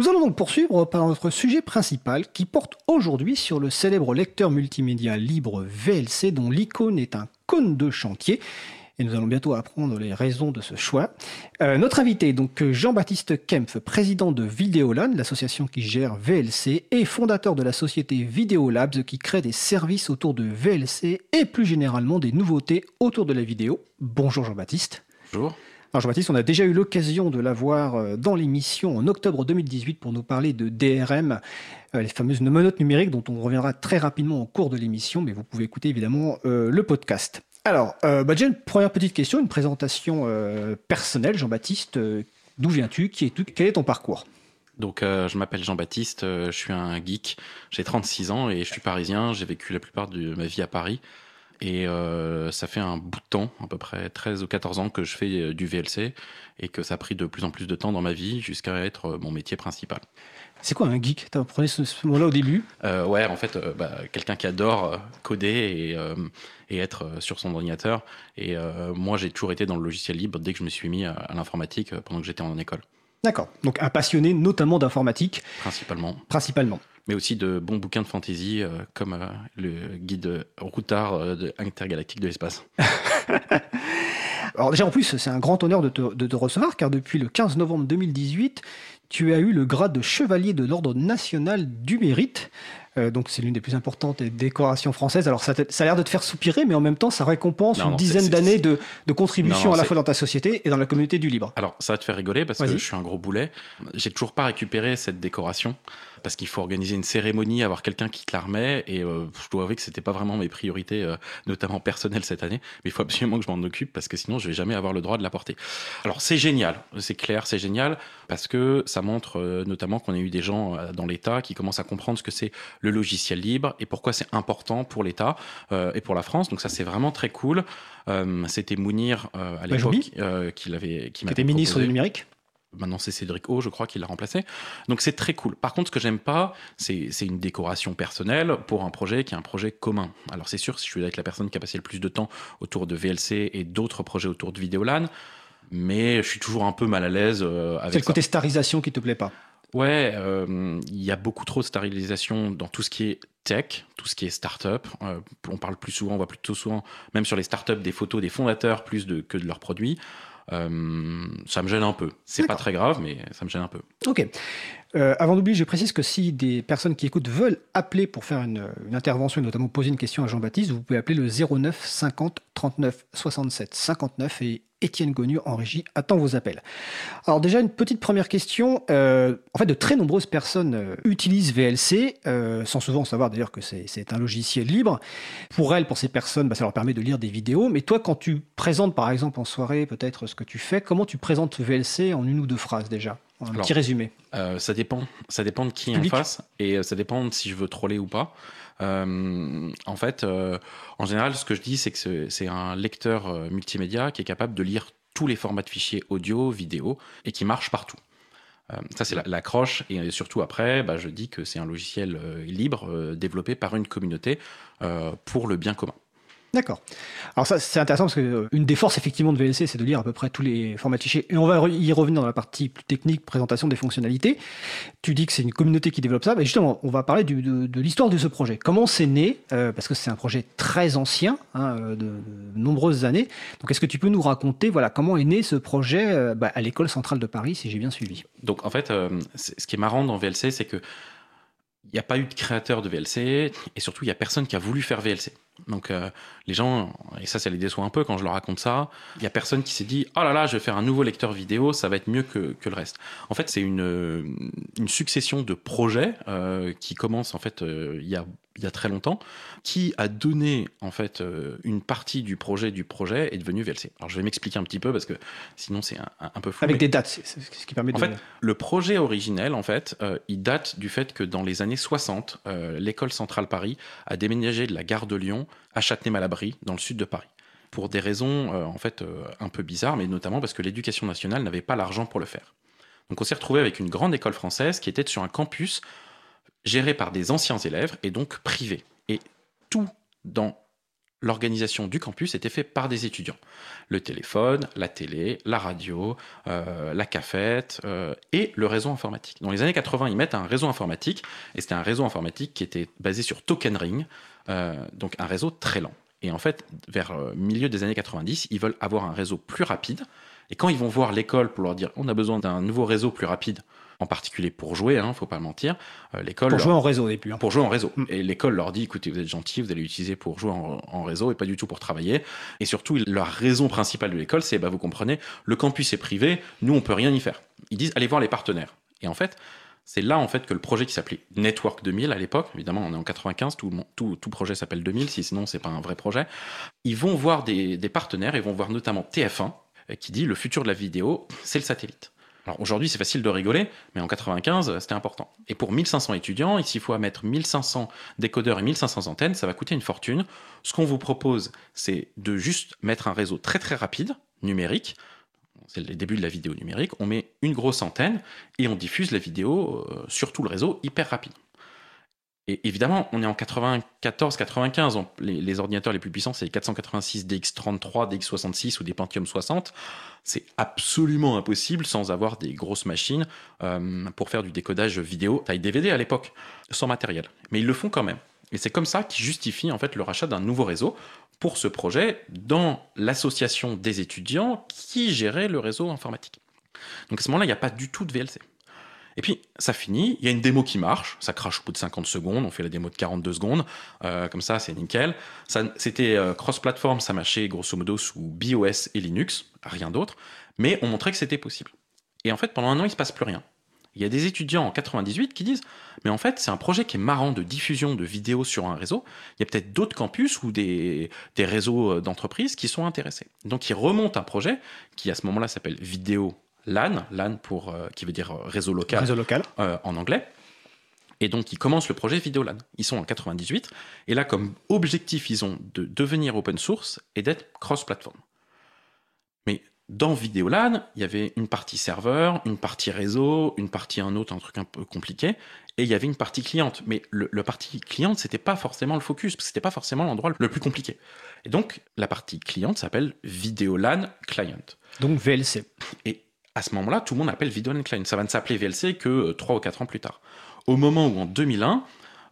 Nous allons donc poursuivre par notre sujet principal qui porte aujourd'hui sur le célèbre lecteur multimédia libre VLC dont l'icône est un cône de chantier. Et nous allons bientôt apprendre les raisons de ce choix. Euh, notre invité est donc Jean-Baptiste Kempf, président de Vidéolan, l'association qui gère VLC, et fondateur de la société Videolabs qui crée des services autour de VLC et plus généralement des nouveautés autour de la vidéo. Bonjour Jean-Baptiste. Bonjour. Alors Jean-Baptiste, on a déjà eu l'occasion de l'avoir euh, dans l'émission en octobre 2018 pour nous parler de DRM, euh, les fameuses menottes numériques dont on reviendra très rapidement au cours de l'émission, mais vous pouvez écouter évidemment euh, le podcast. Alors, bah, déjà une première petite question, une présentation personnelle. Jean-Baptiste, d'où viens-tu Quel est ton parcours? Donc, je m'appelle Jean-Baptiste, je suis un geek, j'ai 36 ans et je suis parisien. J'ai vécu la plupart de ma vie à Paris. Et euh, ça fait un bout de temps, à peu près 13 ou 14 ans, que je fais euh, du VLC et que ça a pris de plus en plus de temps dans ma vie jusqu'à être euh, mon métier principal. C'est quoi un geek? Tu appris ce, ce mot-là au début? Euh, Ouais, en fait, euh, bah, quelqu'un qui adore coder et, et, être sur son ordinateur. Et moi, j'ai toujours été dans le logiciel libre dès que je me suis mis à, à l'informatique pendant que j'étais en école. D'accord. Donc un passionné notamment d'informatique. Principalement. Principalement mais aussi de bons bouquins de fantasy euh, comme euh, le guide routard euh, de intergalactique de l'espace. Alors déjà en plus, c'est un grand honneur de te, de te, recevoir car depuis le 15 novembre 2018, tu as eu le grade de chevalier de l'ordre national du mérite. Euh, donc c'est l'une des plus importantes décorations françaises. Alors ça, ça a l'air de te faire soupirer, mais en même temps ça récompense non, une non, dizaine d'années de, de, contribution non, à la fois dans ta société et dans la communauté du libre. Alors ça va te faire rigoler parce que je suis un gros boulet. J'ai toujours pas récupéré cette décoration parce qu'il faut organiser une cérémonie, avoir quelqu'un qui te la remet. Et euh, je dois avouer que c'était pas vraiment mes priorités, euh, notamment personnelles cette année. Mais il faut absolument que je m'en occupe parce que sinon je vais jamais avoir le droit de la porter. Alors c'est génial, c'est clair, c'est génial parce que ça montre euh, notamment qu'on a eu des gens euh, dans l'État qui commencent à comprendre ce que c'est le logiciel libre et pourquoi c'est important pour l'État euh, et pour la France. Donc ça c'est vraiment très cool. Euh, c'était Mounir à l'époque qui l'avait, qui, qui était ministre du numérique. Maintenant, c'est Cédric O, je crois, qui l'a remplacé. Donc, c'est très cool. Par contre, ce que j'aime pas, c'est une décoration personnelle pour un projet qui est un projet commun. Alors, c'est sûr, si je suis avec la personne qui a passé le plus de temps autour de VLC et d'autres projets autour de Vidéolan, mais je suis toujours un peu mal à l'aise euh, avec. C'est le côté starisation qui te plaît pas? Ouais, il euh, y a beaucoup trop de stérilisation dans tout ce qui est tech, tout ce qui est start-up. Euh, on parle plus souvent, on voit plutôt souvent, même sur les start-up, des photos des fondateurs plus de, que de leurs produits. Euh, ça me gêne un peu. C'est pas très grave, mais ça me gêne un peu. Ok. Euh, avant d'oublier, je précise que si des personnes qui écoutent veulent appeler pour faire une, intervention et notamment poser une question à Jean-Baptiste, vous pouvez appeler le 09 50 39 67 59 et Étienne Gonu en régie attend vos appels. Alors déjà une petite première question. Euh, en fait, de très nombreuses personnes euh, utilisent VLC, sans souvent savoir d'ailleurs que c'est un logiciel libre. Pour elles, pour ces personnes, bah, ça leur permet de lire des vidéos. Mais toi, quand tu présentes par exemple en soirée peut-être ce que tu fais, comment tu présentes VLC en une ou deux phrases déjà? Un Alors, petit résumé. Euh, ça dépend. Ça dépend de qui Public. en face et ça dépend de si je veux troller ou pas. Euh, en fait, euh, en général, ce que je dis, c'est que c'est un lecteur euh, multimédia qui est capable de lire tous les formats de fichiers audio, vidéo et qui marche partout. Euh, ça, c'est l'accroche. La, et surtout après, bah, je dis que c'est un logiciel euh, libre euh, développé par une communauté pour le bien commun. D'accord. Alors ça c'est intéressant parce que euh, une des forces effectivement de VLC c'est de lire à peu près tous les formats fichiers et on va y revenir dans la partie plus technique, présentation des fonctionnalités. Tu dis que c'est une communauté qui développe ça, mais justement on va parler de, l'histoire de ce projet. Comment c'est né euh, Parce que c'est un projet très ancien, hein, de, de, nombreuses années. Donc est-ce que tu peux nous raconter voilà comment est né ce projet euh, bah, à l'école centrale de Paris si j'ai bien suivi? Donc en fait, euh, ce qui est marrant dans VLC c'est que il n'y a pas eu de créateur de VLC et surtout il n'y a personne qui a voulu faire VLC. Donc euh, les gens, et ça ça les déçoit un peu quand je leur raconte ça, il n'y a personne qui s'est dit « Oh là là, je vais faire un nouveau lecteur vidéo, ça va être mieux que, que le reste ». En fait, c'est une, une succession de projets euh, qui commencent en fait euh, il y a il y a très longtemps, qui a donné en fait euh, une partie du projet du projet est devenu VLC. Alors je vais m'expliquer un petit peu parce que sinon c'est un, un, peu flou. Avec mais... des dates, c'est ce qui permet en de. En fait, le projet originel en fait, euh, il date du fait que dans les années 60, euh, l'école centrale Paris a déménagé de la gare de Lyon à Châtenay-Malabry dans le sud de Paris pour des raisons euh, en fait un peu bizarres, mais notamment parce que l'éducation nationale n'avait pas l'argent pour le faire. Donc on s'est retrouvé avec une grande école française qui était sur un campus géré par des anciens élèves et donc privé. Et tout dans l'organisation du campus était faite par des étudiants. Le téléphone, la télé, la radio, euh, la cafette euh, et le réseau informatique. Dans les années 80, ils mettent un réseau informatique, et c'était un réseau informatique qui était basé sur Token Ring, euh, donc un réseau très lent. Et en fait, vers le milieu des années 90, ils veulent avoir un réseau plus rapide. Et quand ils vont voir l'école pour leur dire on a besoin d'un nouveau réseau plus rapide, en particulier pour jouer, hein, faut pas mentir. Euh, l'école pour jouer en réseau, puis. Hein. Pour jouer en réseau. Mm. Et l'école leur dit, écoutez, vous êtes gentil, vous allez l'utiliser pour jouer en, réseau et pas du tout pour travailler. Et surtout, leur raison principale de l'école, c'est, bah, vous comprenez, le campus est privé, nous, on peut rien y faire. Ils disent, allez voir les partenaires. Et en fait, c'est là en fait que le projet qui s'appelait Network 2000 à l'époque, évidemment on est en 95, tout, tout, tout projet s'appelle 2000, si sinon c'est pas un vrai projet. Ils vont voir des, des partenaires, ils vont voir notamment TF1 qui dit le futur de la vidéo, c'est le satellite. Alors aujourd'hui, c'est facile de rigoler, mais en 95, c'était important. Et pour 1500 étudiants, s'il faut mettre 1500 décodeurs et 1500 antennes, ça va coûter une fortune. Ce qu'on vous propose, c'est de juste mettre un réseau très très rapide, numérique. C'est le début de la vidéo numérique. On met une grosse antenne et on diffuse la vidéo euh, sur tout le réseau hyper rapide. Et évidemment, on est en 94-95. Les, ordinateurs les plus puissants, c'est les 486 DX33, DX66 ou des Pentium 60. C'est absolument impossible sans avoir des grosses machines euh, pour faire du décodage vidéo taille DVD à l'époque, sans matériel. Mais ils le font quand même. Et c'est comme ça qu'ils justifient en fait le rachat d'un nouveau réseau pour ce projet dans l'association des étudiants qui gérait le réseau informatique. Donc à ce moment-là, il n'y a pas du tout de VLC. Et puis, ça finit, il y a une démo qui marche, ça crache au bout de 50 secondes, on fait la démo de 42 secondes, euh, comme ça, c'est nickel. C'était euh, cross-platform, ça marchait grosso modo sous BOS et Linux, rien d'autre, mais on montrait que c'était possible. Et en fait, pendant un an, il se passe plus rien. Il y a des étudiants en 98 qui disent Mais en fait, c'est un projet qui est marrant de diffusion de vidéos sur un réseau. Il y a peut-être d'autres campus ou des, des réseaux euh, d'entreprises qui sont intéressés. Donc, ils remontent un projet qui, à ce moment-là, s'appelle Vidéo LAN, LAN pour, euh, qui veut dire euh, réseau local, réseau local. Euh, en anglais. Et donc, ils commencent le projet Vidéolan. Ils sont en 98. Et là, comme objectif, ils ont de devenir open source et d'être cross-platform. Mais dans Vidéolan, il y avait une partie serveur, une partie réseau, une partie un autre, un truc un peu compliqué. Et il y avait une partie cliente. Mais le, partie cliente, c'était pas forcément le focus, parce que c'était pas forcément l'endroit le plus compliqué. Et donc, la partie cliente s'appelle Vidéolan Client. Donc VLC. Et à ce moment-là, tout le monde appelle Video Client. Ça va ne s'appeler VLC que 3 euh, ou 4 ans plus tard. Au moment où, en 2001,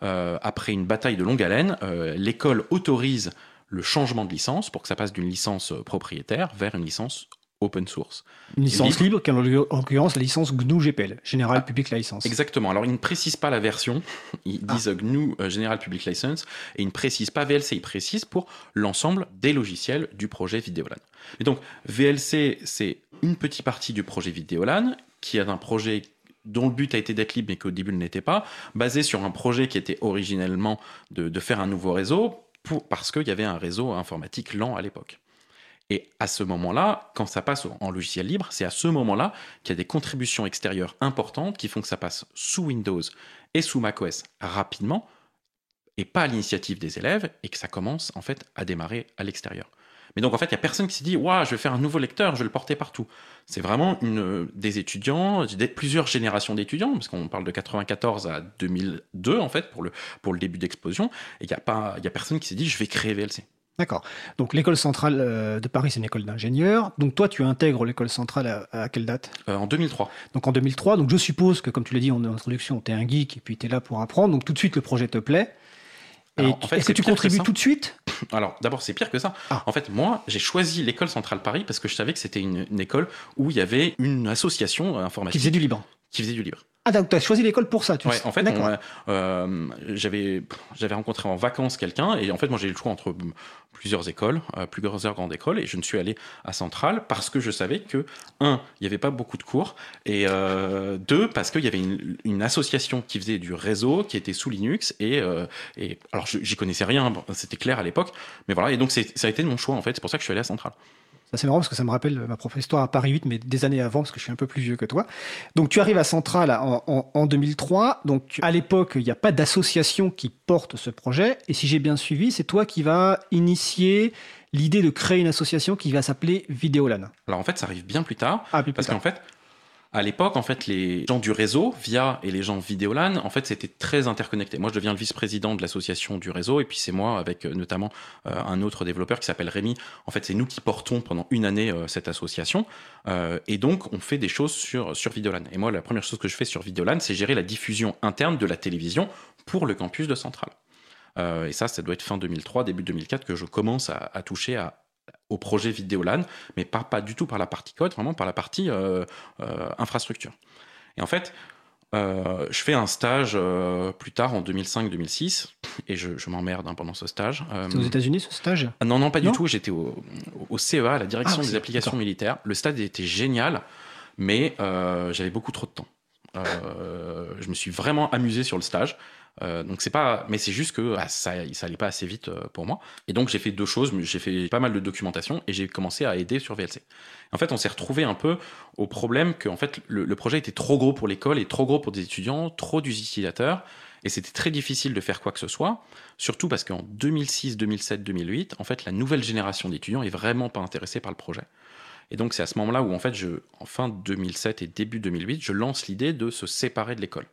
euh, après une bataille de longue haleine, euh, l'école autorise le changement de licence pour que ça passe d'une licence propriétaire vers une licence open source. Une licence libre, qui en l'occurrence la licence GNU GPL, General ah, Public License. Exactement. Alors ils ne précisent pas la version, ils ah. disent GNU General Public License, et ils ne précisent pas VLC, ils précisent pour l'ensemble des logiciels du projet Videolan. Et donc VLC, c'est une petite partie du projet Videolan, qui est un projet dont le but a été d'être libre mais qu'au début ne l'était pas, basé sur un projet qui était originellement de, faire un nouveau réseau, pour, parce qu'il y avait un réseau informatique lent à l'époque. Et à ce moment-là, quand ça passe en logiciel libre, c'est à ce moment-là qu'il y a des contributions extérieures importantes qui font que ça passe sous Windows et sous macOS rapidement, et pas à l'initiative des élèves, et que ça commence en fait à démarrer à l'extérieur. Mais donc en fait, il n'y a personne qui s'est dit Waouh, je vais faire un nouveau lecteur, je vais le porter partout. C'est vraiment une, des étudiants, plusieurs générations d'étudiants, parce qu'on parle de 94 à 2002 en fait pour le, début d'explosion, et il n'y a, a personne qui s'est dit Je vais créer VLC. D'accord. Donc l'école centrale euh, de Paris, c'est une école d'ingénieurs. Donc toi, tu intègres l'école centrale à, quelle date? Euh, En 2003. Donc en 2003. Donc je suppose que, comme tu l'as dit en introduction, tu es un geek et puis tu es là pour apprendre. Donc tout de suite, le projet te plaît. Est-ce que tu contribues tout de suite? Alors, d'abord, c'est pire que ça. Ah. En fait, moi, j'ai choisi l'école centrale Paris parce que je savais que c'était une, école où il y avait une association informatique. Qui faisait du libre. Qui faisait du libre. Ah, donc tu as choisi l'école pour ça, tu ouais, en fait, euh, j'avais, j'avais rencontré en vacances quelqu'un, et en fait, moi, j'ai eu le choix entre plusieurs écoles, euh, plusieurs grandes écoles, et je ne suis allé à Centrale parce que je savais que, un, il n'y avait pas beaucoup de cours, et euh, deux, parce qu'il y avait une, association qui faisait du réseau, qui était sous Linux, et, euh, et alors, j'y connaissais rien, c'était clair à l'époque, mais voilà, et donc, ça a été mon choix, en fait, c'est pour ça que je suis allé à Centrale c'est marrant parce que ça me rappelle ma propre histoire à Paris 8, mais des années avant, parce que je suis un peu plus vieux que toi. Donc tu arrives à Centrale en, 2003. Donc à l'époque, il n'y a pas d'association qui porte ce projet. Et si j'ai bien suivi, c'est toi qui vas initier l'idée de créer une association qui va s'appeler Vidéolan. Alors en fait, ça arrive bien plus tard. Ah, parce qu'en fait, à l'époque, en fait, les gens du réseau, via et les gens Vidéolan, en fait, c'était très interconnecté. Moi, je deviens le vice-président de l'association du réseau, et puis c'est moi, avec euh, notamment euh, un autre développeur qui s'appelle Rémi. En fait, c'est nous qui portons pendant une année euh, cette association, et donc on fait des choses sur, sur Vidéolan. Et moi, la première chose que je fais sur Vidéolan, c'est gérer la diffusion interne de la télévision pour le campus de Centrale. et ça, ça doit être fin 2003, début 2004 que je commence à, à toucher à, au projet Vidéolan, mais pas, pas du tout par la partie code, vraiment par la partie euh, euh, infrastructure. Et en fait, euh, je fais un stage plus tard en 2005-2006 et je, m'emmerde hein, pendant ce stage. C'est aux États-Unis ce stage? Ah, Non, non, pas du tout. J'étais au, CEA, la direction ah, des applications militaires. Le stage était génial, mais j'avais beaucoup trop de temps. je me suis vraiment amusé sur le stage. Euh, donc c'est pas, mais c'est juste que ah, ça, ça allait pas assez vite euh, pour moi. Et donc j'ai fait deux choses. J'ai fait pas mal de documentation et j'ai commencé à aider sur VLC. En fait, on s'est retrouvé un peu au problème que en fait le, projet était trop gros pour l'école et trop gros pour des étudiants, trop d'utilisateurs. Et c'était très difficile de faire quoi que ce soit, surtout parce qu'en 2006, 2007, 2008, en fait, la nouvelle génération d'étudiants est vraiment pas intéressée par le projet. Et donc, c'est à ce moment-là où, en fait, je, en fin 2007 et début 2008, je lance l'idée de se séparer de l'école.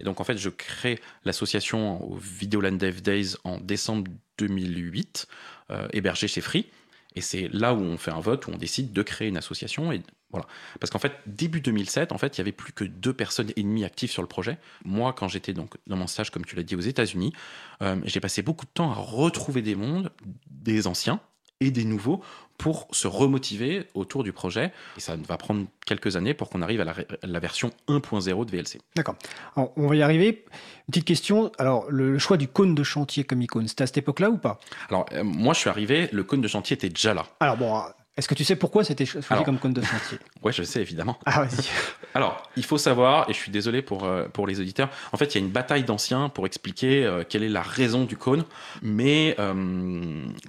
Et donc, en fait, je crée l'association au Videoland Dev Days en décembre 2008, euh, hébergée chez Free. Et c'est là où on fait un vote, où on décide de créer une association. Et voilà. Parce qu'en fait, début 2007, en fait, il y avait plus que deux personnes et demie actives sur le projet. Moi, quand j'étais donc dans mon stage, comme tu l'as dit, aux États-Unis, euh, j'ai passé beaucoup de temps à retrouver des mondes, des anciens et des nouveaux, pour se remotiver autour du projet. Et ça va prendre quelques années pour qu'on arrive à la, version 1.0 de VLC. D'accord. On va y arriver. Une petite question. Alors, le choix du cône de chantier comme icône, c'était à cette époque-là ou pas? Alors, euh, moi, je suis arrivé, le cône de chantier était déjà là. Alors, bon, est-ce que tu sais pourquoi c'était choisi comme cône de chantier? Oui, je sais, évidemment. Ah, vas-y. Alors, il faut savoir, et je suis désolé pour, euh, pour les auditeurs, en fait, il y a une bataille d'anciens pour expliquer euh, quelle est la raison du cône. Mais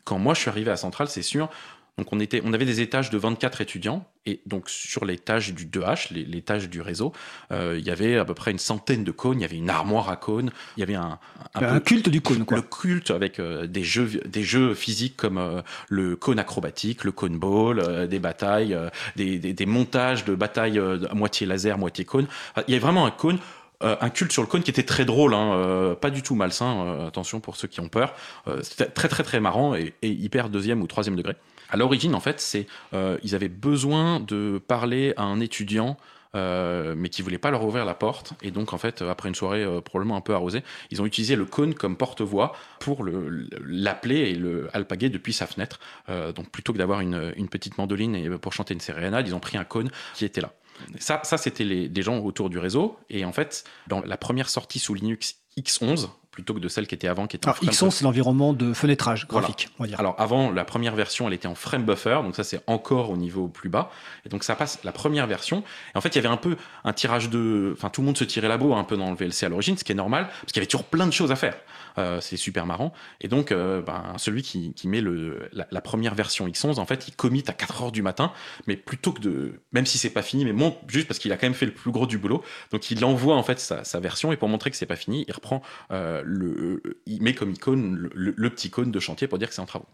quand moi, je suis arrivé à Centrale, c'est sûr, donc on, était, on avait des étages de 24 étudiants, et donc sur l'étage du 2H, l'étage du réseau, euh, il y avait à peu près une centaine de cônes, il y avait une armoire à cônes, il y avait un, un, culte du cône. Quoi. Le culte avec euh, des, jeux, des jeux physiques comme euh, le cône acrobatique, le cône ball, des batailles, des, des, montages de batailles à moitié laser, moitié cône. il y avait vraiment un cône un culte sur le cône qui était très drôle, hein, pas du tout malsain, attention pour ceux qui ont peur. C'était très très très marrant et, et, hyper deuxième ou troisième degré. À l'origine, en fait, c'est euh, ils avaient besoin de parler à un étudiant. Euh, mais qui voulait pas leur ouvrir la porte. Et donc, en fait, après une soirée euh, probablement un peu arrosée, ils ont utilisé le cône comme porte-voix pour l'appeler et le alpaguer depuis sa fenêtre. donc, plutôt que d'avoir une, petite mandoline et pour chanter une sérénade, ils ont pris un cône qui était là. Ça, ça c'était les, les gens autour du réseau. Et en fait, dans la première sortie sous Linux X11, plutôt que de celle qui était avant, qui était Alors, en c'est l'environnement de fenêtrage graphique, on va dire. Alors, avant, la première version, elle était en frame buffer, donc ça, c'est encore au niveau plus bas. Et donc, ça passe la première version. Et en fait, il y avait un peu un tirage de. Enfin, tout le monde se tirait la bourre un peu dans le VLC à l'origine, ce qui est normal, parce qu'il y avait toujours plein de choses à faire. Euh, c'est super marrant. Et donc, euh, ben, celui qui, qui met le, la, première version X11, en fait, il commit à 4 heures du matin, mais plutôt que de. Même si c'est pas fini, mais monte juste parce qu'il a quand même fait le plus gros du boulot. Donc, il envoie, en fait, sa, sa version, et pour montrer que c'est pas fini, il reprend euh, le, il met comme icône le, petit cône de chantier pour dire que c'est en travaux.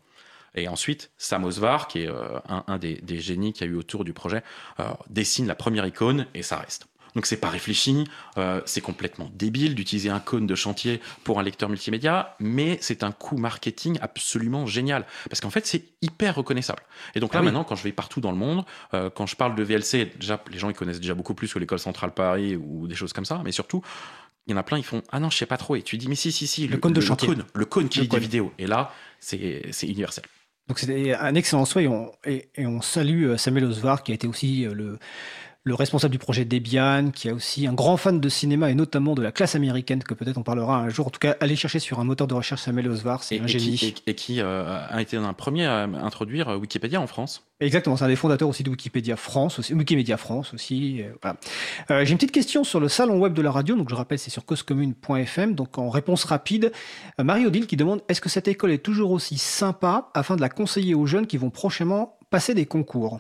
Et ensuite, Sam Osvar, qui est euh, un, des, génies qu'il y a eu autour du projet, euh, dessine la première icône et ça reste. Donc c'est pas réfléchi, c'est complètement débile d'utiliser un cône de chantier pour un lecteur multimédia, mais c'est un coup marketing absolument génial parce qu'en fait c'est hyper reconnaissable. Et donc là ah maintenant quand je vais partout dans le monde, quand je parle de VLC, déjà les gens ils connaissent déjà beaucoup plus que l'école centrale Paris ou des choses comme ça, mais surtout il y en a plein, ils font Ah non, je sais pas trop. Et tu dis Mais si, si, si, le, cône de chantier. Le cône, qui lit des vidéos. Et là, c'est universel. Donc c'était un excellent souhait et et on salue euh, Samuel Osvar qui a été aussi euh, le, le responsable du projet Debian, qui est aussi un grand fan de cinéma et notamment de la classe américaine, que peut-être on parlera un jour. En tout cas, allez chercher sur un moteur de recherche Samuel Osvar, c'est un génie. Qui, et, qui euh, a été un premier à introduire Wikipédia en France. Exactement, c'est un des fondateurs aussi de Wikipédia France, aussi, Wikimedia France aussi. Euh, euh, j'ai une petite question sur le salon web de la radio, donc je rappelle, c'est sur causecommune.fm. Donc en réponse rapide, Marie-Odile qui demande est-ce que cette école est toujours aussi sympa afin de la conseiller aux jeunes qui vont prochainement passer des concours?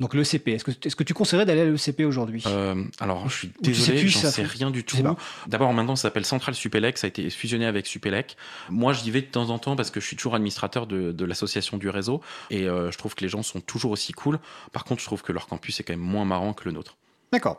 Donc l'ECP, est-ce que, est-ce que tu conseillerais d'aller à l'ECP aujourd'hui? Euh, Alors je suis désolé, j'en sais rien du tout. D'abord maintenant ça s'appelle Central Supélec, ça a été fusionné avec Supélec. Moi j'y vais de temps en temps parce que je suis toujours administrateur de, l'association du réseau et euh, je trouve que les gens sont toujours aussi cool. Par contre je trouve que leur campus est quand même moins marrant que le nôtre. D'accord.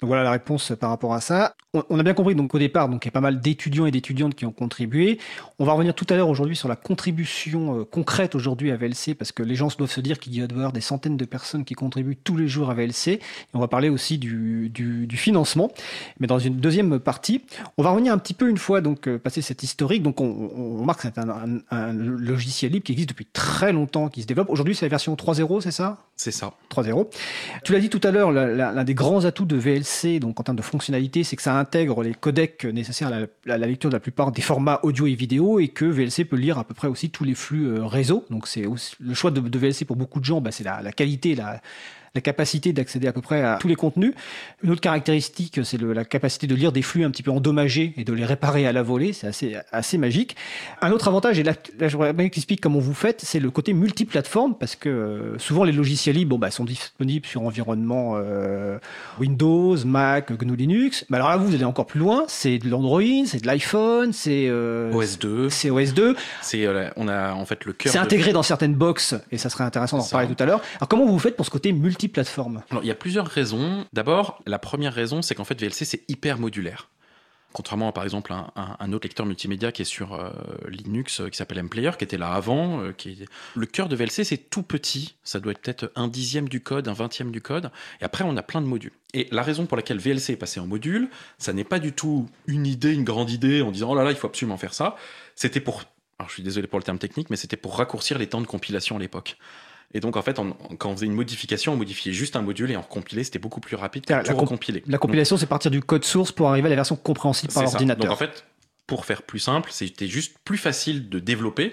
Donc voilà la réponse par rapport à ça. On, a bien compris donc au départ, donc il y a pas mal d'étudiants et d'étudiantes qui ont contribué. On va revenir tout à l'heure aujourd'hui sur la contribution euh, concrète aujourd'hui à VLC parce que les gens doivent se dire qu'il y a avoir des centaines de personnes qui contribuent tous les jours à VLC. Et on va parler aussi du, du, financement, mais dans une deuxième partie. On va revenir un petit peu une fois donc euh, passer cette historique. Donc on, on remarque que c'est un, un, logiciel libre qui existe depuis très longtemps, qui se développe. Aujourd'hui c'est la version 3.0, c'est ça? C'est ça. 3.0. Tu l'as dit tout à l'heure, l'un des grands grands atouts de VLC, donc en termes de fonctionnalité, c'est que ça intègre les codecs nécessaires à la, lecture de la plupart des formats audio et vidéo et que VLC peut lire à peu près aussi tous les flux euh, réseau. Donc c'est le choix de, VLC pour beaucoup de gens, bah, c'est la, la, qualité, la, la capacité d'accéder à peu près à tous les contenus. Une autre caractéristique, c'est la capacité de lire des flux un petit peu endommagés et de les réparer à la volée. C'est assez, assez magique. Un autre avantage, et là, je voudrais bien explique comment vous faites, c'est le côté multiplateforme, parce que euh, souvent les logiciels libres bon, bah, sont disponibles sur environnement euh, Windows, Mac, GNU Linux. Mais alors là, vous allez encore plus loin. C'est de l'Android, c'est de l'iPhone, c'est euh, OS2. C'est OS2. C'est on a en fait le cœur. C'est intégré dans certaines boxes et ça serait intéressant d'en reparler tout à l'heure. Alors comment vous faites pour ce côté multi plateforme Il y a plusieurs raisons. D'abord, la première raison, c'est qu'en fait, VLC, c'est hyper modulaire. Contrairement à par exemple un, un, autre lecteur multimédia qui est sur euh, Linux euh, qui s'appelle MPlayer, qui était là avant. Euh, qui Le cœur de VLC, c'est tout petit. Ça doit être peut-être un dixième du code, un vingtième du code. Et après, on a plein de modules. Et la raison pour laquelle VLC est passé en module, ça n'est pas du tout une idée, une grande idée en disant oh là là, il faut absolument faire ça. C'était pour. Alors je suis désolé pour le terme technique, mais c'était pour raccourcir les temps de compilation à l'époque. Et donc, en fait, quand on faisait une modification, on modifiait juste un module et on recompilait, c'était beaucoup plus rapide que tout recompiler. La compilation, c'est partir du code source pour arriver à la version compréhensible par l'ordinateur. Donc, en fait, pour faire plus simple, c'était juste plus facile de développer,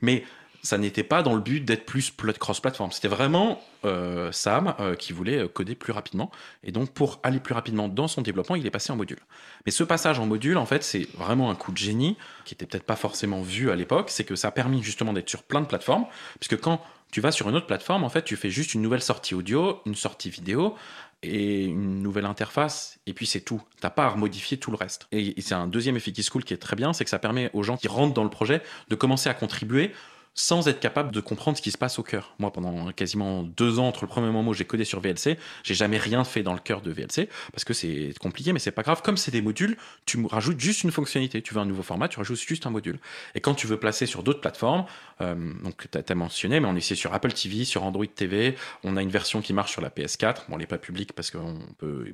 mais ça n'était pas dans le but d'être plus cross-platform. C'était vraiment euh, Sam euh, qui voulait euh, coder plus rapidement. Et donc, pour aller plus rapidement dans son développement, il est passé en module. Mais ce passage en module, en fait, c'est vraiment un coup de génie qui était peut-être pas forcément vu à l'époque. C'est que ça a permis justement d'être sur plein de plateformes. Puisque quand tu vas sur une autre plateforme, en fait, tu fais juste une nouvelle sortie audio, une sortie vidéo et une nouvelle interface, et puis c'est tout. T'as pas à modifier tout le reste. Et, c'est un deuxième effet qui se cool qui est très bien, c'est que ça permet aux gens qui rentrent dans le projet de commencer à contribuer sans être capable de comprendre ce qui se passe au cœur. Moi, pendant quasiment deux ans, entre le premier moment où j'ai codé sur VLC, j'ai jamais rien fait dans le cœur de VLC, parce que c'est compliqué, mais c'est pas grave. Comme c'est des modules, tu rajoutes juste une fonctionnalité. Tu veux un nouveau format, tu rajoutes juste un module. Et quand tu veux placer sur d'autres plateformes, euh, donc tu as, mentionné, mais on ici sur Apple TV, sur Android TV, on a une version qui marche sur la PS4. Bon, elle n'est pas publique parce que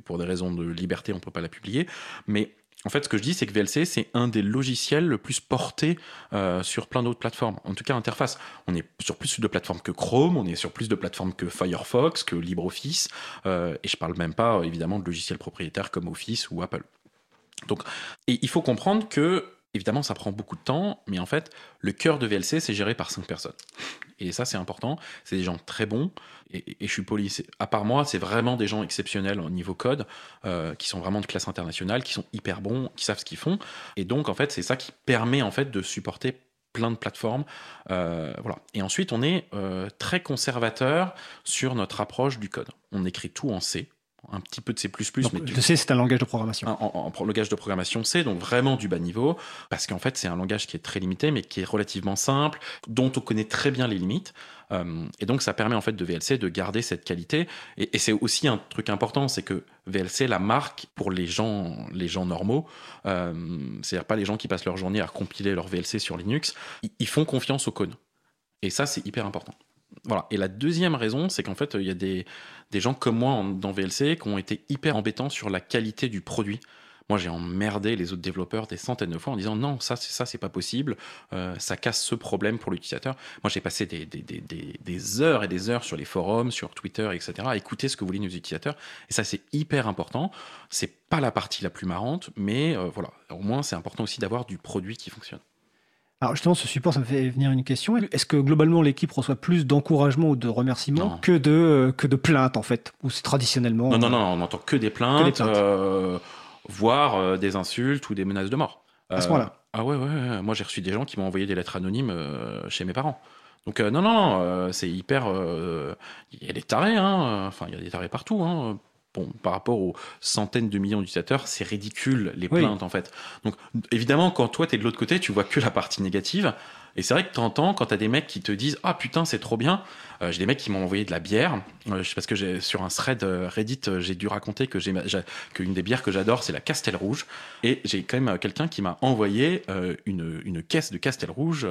pour des raisons de liberté, on peut pas la publier, mais en fait, ce que je dis, c'est que VLC, c'est un des logiciels le plus portés euh, sur plein d'autres plateformes. En tout cas, interface. On est sur plus de plateformes que Chrome, on est sur plus de plateformes que Firefox, que LibreOffice, euh, et je parle même pas, évidemment, de logiciels propriétaires comme Office ou Apple. Donc, et il faut comprendre que Évidemment, ça prend beaucoup de temps, mais en fait, le cœur de VLC, c'est géré par cinq personnes. Et ça, c'est important. C'est des gens très bons. Et, je suis poli. À part moi, c'est vraiment des gens exceptionnels au niveau code, euh, qui sont vraiment de classe internationale, qui sont hyper bons, qui savent ce qu'ils font. Et donc, en fait, c'est ça qui permet en fait de supporter plein de plateformes. Euh, voilà. Et ensuite, on est euh, très conservateur sur notre approche du code. On écrit tout en C un petit peu de C++. mais C, c'est un langage de programmation. En, langage de programmation C, donc vraiment du bas niveau, parce qu'en fait, c'est un langage qui est très limité, mais qui est relativement simple, dont on connaît très bien les limites. Euh, et donc, ça permet en fait de VLC de garder cette qualité. Et, c'est aussi un truc important, c'est que VLC, la marque pour les gens, les gens normaux, euh, c'est-à-dire pas les gens qui passent leur journée à compiler leur VLC sur Linux, ils font confiance au code. Et ça, c'est hyper important. Voilà. Et la deuxième raison, c'est qu'en fait, il y a des, gens comme moi dans VLC qui ont été hyper embêtants sur la qualité du produit. Moi, j'ai emmerdé les autres développeurs des centaines de fois en disant non, ça, c'est ça, c'est pas possible, euh, ça casse ce problème pour l'utilisateur. Moi, j'ai passé des, heures et des heures sur les forums, sur Twitter, etc., à écouter ce que voulaient nos utilisateurs. Et ça, c'est hyper important. C'est pas la partie la plus marrante, mais euh, voilà, au moins, c'est important aussi d'avoir du produit qui fonctionne. Alors justement, ce support, ça me fait venir une question. Est-ce que globalement l'équipe reçoit plus d'encouragement ou de remerciements que de, euh, que de plaintes en fait? Ou c'est traditionnellement Non, non, non, on n'entend que des plaintes, euh, voire euh, des insultes ou des menaces de mort. À ce moment-là Ah ouais, ouais, moi j'ai reçu des gens qui m'ont envoyé des lettres anonymes chez mes parents. Donc non, non, c'est hyper... Il y a des tarés, hein. enfin il y a des tarés partout. Hein bon, par rapport aux centaines de millions d'utilisateurs, c'est ridicule les plaintes en fait. Donc évidemment, quand toi tu es de l'autre côté, tu vois que la partie négative. Et c'est vrai que t'entends quand t'as des mecs qui te disent ah putain c'est trop bien. Euh, j'ai des mecs qui m'ont envoyé de la bière euh, parce que j'ai sur un thread euh, Reddit j'ai dû raconter que j'ai qu'une des bières que j'adore c'est la Castel Rouge et j'ai quand même quelqu'un qui m'a envoyé une, une, caisse de Castel Rouge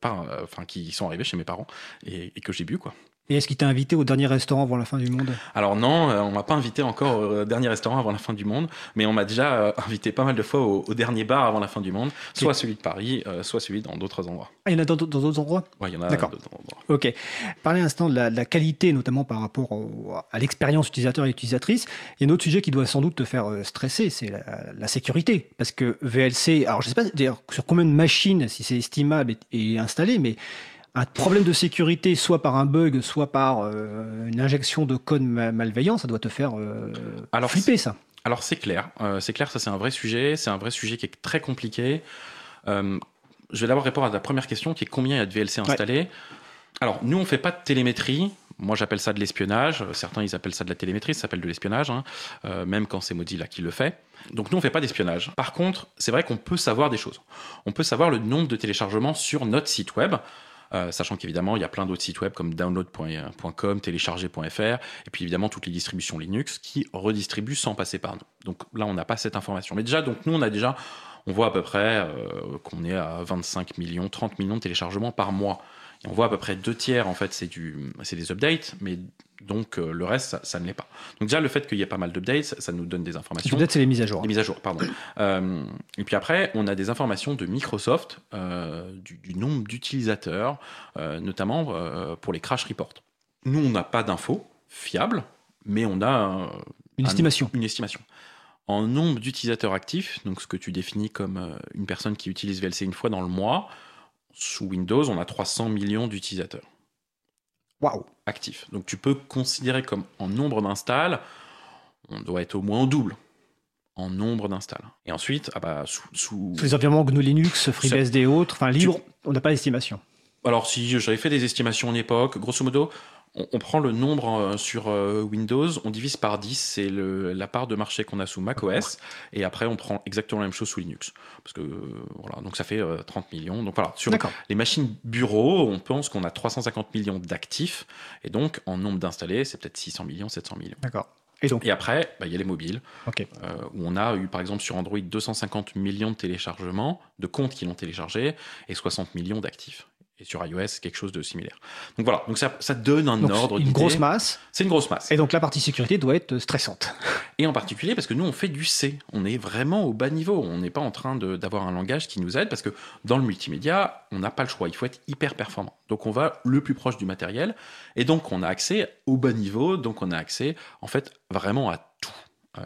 par enfin qui sont arrivés chez mes parents et, et que j'ai bu quoi. Et est-ce qu'il t'a invité au dernier restaurant avant la fin du monde? Alors non, euh, on m'a pas invité encore au dernier restaurant avant la fin du monde, mais on m'a déjà euh, invité pas mal de fois au, dernier bar avant la fin du monde, soit celui de Paris, euh, soit celui dans d'autres endroits. Ah, il y en a dans d'autres endroits? Oui, il y en a D'accord. Ok. Parler un instant de la, qualité, notamment par rapport à l'expérience utilisateur et utilisatrice. Il y a un autre sujet qui doit sans doute te faire stresser, c'est la, sécurité. Parce que VLC, alors je ne sais pas dire sur combien de machines, si c'est estimable, est installé, mais un problème de sécurité, soit par un bug, soit par euh, une injection de code malveillant, ça doit te faire euh, alors, flipper, ça. Alors c'est clair, euh, c'est clair, ça c'est un vrai sujet, c'est un vrai sujet qui est très compliqué. je vais d'abord répondre à ta première question, qui est combien il y a de VLC installés? Alors nous, on fait pas de télémétrie. Moi, j'appelle ça de l'espionnage. Certains, ils appellent ça de la télémétrie. Ça s'appelle de l'espionnage, hein. même quand c'est Mozilla qui le fait. Donc nous, on fait pas d'espionnage. Par contre, c'est vrai qu'on peut savoir des choses. On peut savoir le nombre de téléchargements sur notre site web. Euh, sachant qu'évidemment, il y a plein d'autres sites web comme download.com, télécharger.fr, et puis évidemment toutes les distributions Linux qui redistribuent sans passer par nous. Donc là, on n'a pas cette information. Mais déjà, donc nous, on a déjà, on voit à peu près euh, qu'on est à 25 millions, 30 millions de téléchargements par mois. Et on voit à peu près deux tiers, en fait, c'est des updates, mais donc euh, le reste, ça, ne l'est pas. Donc déjà, le fait qu'il y ait pas mal d'updates, ça, nous donne des informations. Les updates, c'est les mises à jour. Les mises à jour, pardon. Euh, et puis après, on a des informations de Microsoft euh, du, nombre d'utilisateurs, notamment pour les crash reports. Nous, on n'a pas d'infos fiables, mais on a une estimation. Une estimation. En nombre d'utilisateurs actifs, donc ce que tu définis comme une personne qui utilise VLC une fois dans le mois, sous Windows, on a 300 millions d'utilisateurs. Waouh Actifs. Donc tu peux considérer comme en nombre d'installs, on doit être au moins au double en nombre d'installs. Et ensuite, ah bah, sous, sous... les environnements GNU Linux, FreeBSD et autres, enfin libre, on n'a pas d'estimation. Alors si j'avais fait des estimations en époque, grosso modo, on, prend le nombre euh, sur euh, Windows, on divise par 10, c'est la part de marché qu'on a sous macOS, et après on prend exactement la même chose sous Linux. Parce que euh, voilà, donc ça fait 30 millions. Donc voilà, sur les machines bureaux, on pense qu'on a 350 millions d'actifs, et donc en nombre d'installés, c'est peut-être 600 millions, 700 millions. D'accord. Et, donc et après, bah, il y a les mobiles, où on a eu par exemple sur Android 250 millions de téléchargements, de comptes qui l'ont téléchargé, et 60 millions d'actifs et sur iOS, quelque chose de similaire. Donc voilà, donc ça, ça donne un ordre. Une grosse masse. C'est une grosse masse. Et donc la partie sécurité doit être stressante. Et en particulier parce que nous, on fait du C. On est vraiment au bas niveau. On n'est pas en train d'avoir un langage qui nous aide parce que dans le multimédia, on n'a pas le choix. Il faut être hyper performant. Donc on va le plus proche du matériel. Et donc on a accès au bas niveau. Donc on a accès, en fait, vraiment à tout. Euh,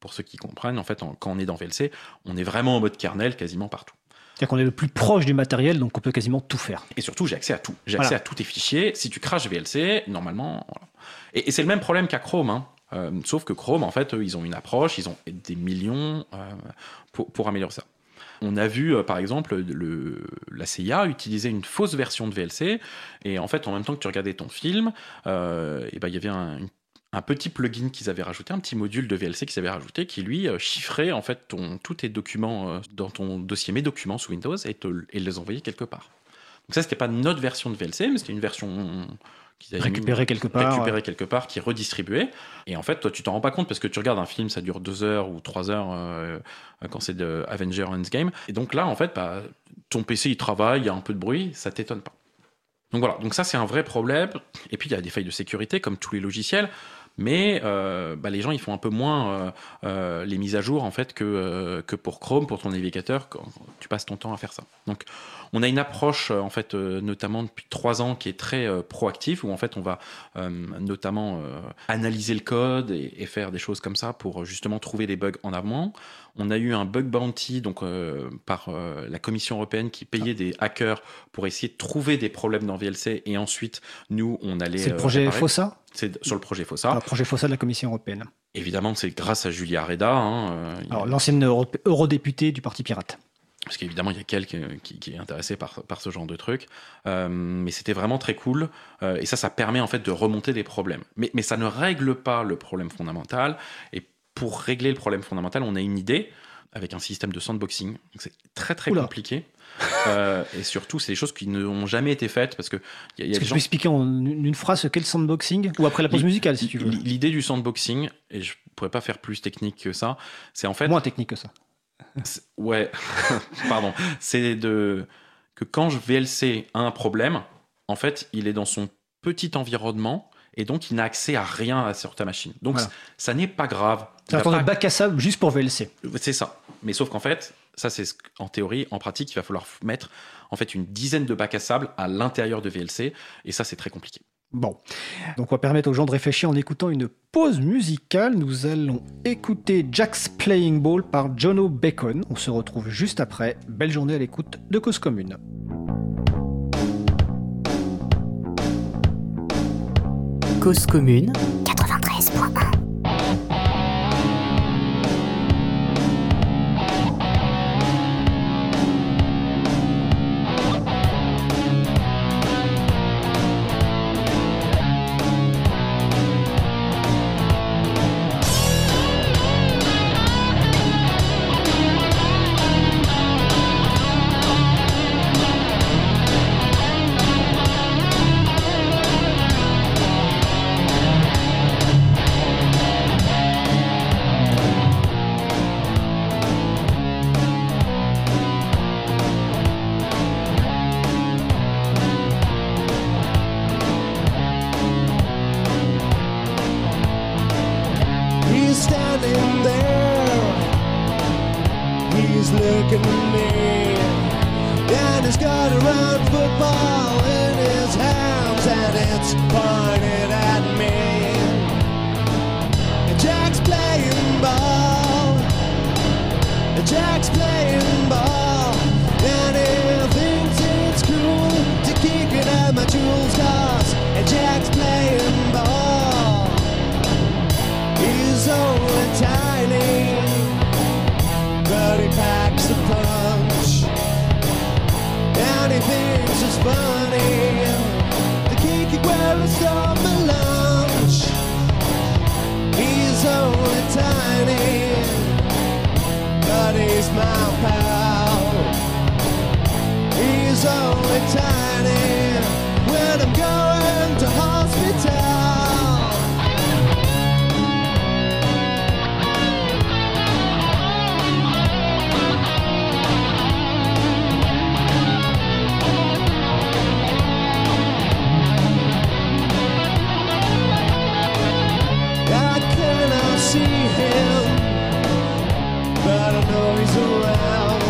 pour ceux qui comprennent, en fait, quand on est dans VLC, on est vraiment en mode kernel quasiment partout. C'est-à-dire qu'on est le plus proche du matériel, donc on peut quasiment tout faire. Et surtout, j'ai accès à tout. J'ai accès à tous tes fichiers. Si tu craches VLC, normalement. Et, c'est le même problème qu'à Chrome. Hein. Euh, sauf que Chrome, en fait, eux, ils ont une approche, ils ont des millions euh, pour, améliorer ça. On a vu, euh, par exemple, le, la CIA utiliser une fausse version de VLC, et en fait, en même temps que tu regardais ton film, ben, il y avait un, une un petit plugin qu'ils avaient rajouté, un petit module de VLC qu'ils avaient rajouté, qui lui euh, chiffrait en fait ton, tous tes documents euh, dans ton dossier Mes documents sous Windows et, et les envoyait quelque part. Donc ça, c'était pas notre version de VLC, mais c'était une version qu'ils avaient récupérée quelque part, récupérée quelque part, qui redistribuait. Et en fait, toi, tu t'en rends pas compte parce que tu regardes un film, ça dure deux heures ou trois heures euh, quand c'est de Avenger Endgame. Et donc là, en fait, bah, ton PC il travaille, il y a un peu de bruit, ça t'étonne pas. Donc voilà, donc ça c'est un vrai problème. Et puis il y a des failles de sécurité comme tous les logiciels mais euh, bah, les gens ils font un peu moins euh, euh, les mises à jour en fait que, pour Chrome, pour ton navigateur, quand tu passes ton temps à faire ça. Donc on a une approche en fait notamment depuis trois ans qui est très proactive où en fait on va notamment analyser le code et, et, faire des choses comme ça pour justement trouver des bugs en avant. On a eu un bug bounty donc par la Commission européenne qui payait des hackers pour essayer de trouver des problèmes dans VLC et ensuite nous on allait. C'est le projet FOSSA c'est sur le projet FOSSA. Le projet FOSSA de la Commission européenne. Évidemment, c'est grâce à Julia Reda. Hein, euh, l'ancienne eurodéputée du Parti Pirate. parce qu'évidemment il y a quelqu'un qui, est intéressé par, par ce genre de truc, euh, mais c'était vraiment très cool, euh, et ça, ça permet en fait de remonter des problèmes. Mais, mais ça ne règle pas le problème fondamental, et pour régler le problème fondamental, on a une idée avec un système de sandboxing, c'est très très compliqué. Euh, et surtout, c'est des choses qui n'ont jamais été faites parce que. Y a, y a Est-ce que tu peux expliquer en une phrase ce qu'est le sandboxing Ou après la pause musicale, si tu veux? L'idée du sandboxing, et je pourrais pas faire plus technique que ça, c'est en fait. Moins technique que ça. Ouais, pardon. C'est de que quand VLC a un problème, en fait, il est dans son petit environnement et donc il n'a accès à rien sur ta machine. Donc ça n'est pas grave. C'est un pas... bac à sable juste pour VLC. C'est ça. Mais sauf qu'en fait, ça c'est en théorie, en pratique, il va falloir mettre en fait une dizaine de bacs à sable à l'intérieur de VLC et ça c'est très compliqué. Bon, donc on va permettre aux gens de réfléchir en écoutant une pause musicale. Nous allons écouter Jack's Playing Ball par Jono Bacon. On se retrouve juste après. Belle journée à l'écoute de Cause Commune. Cause Commune. 93.1 precious money. The kinky wears on the lounge. He's only tiny, but he's my pal. He's only tiny when I'm going to home. noise around.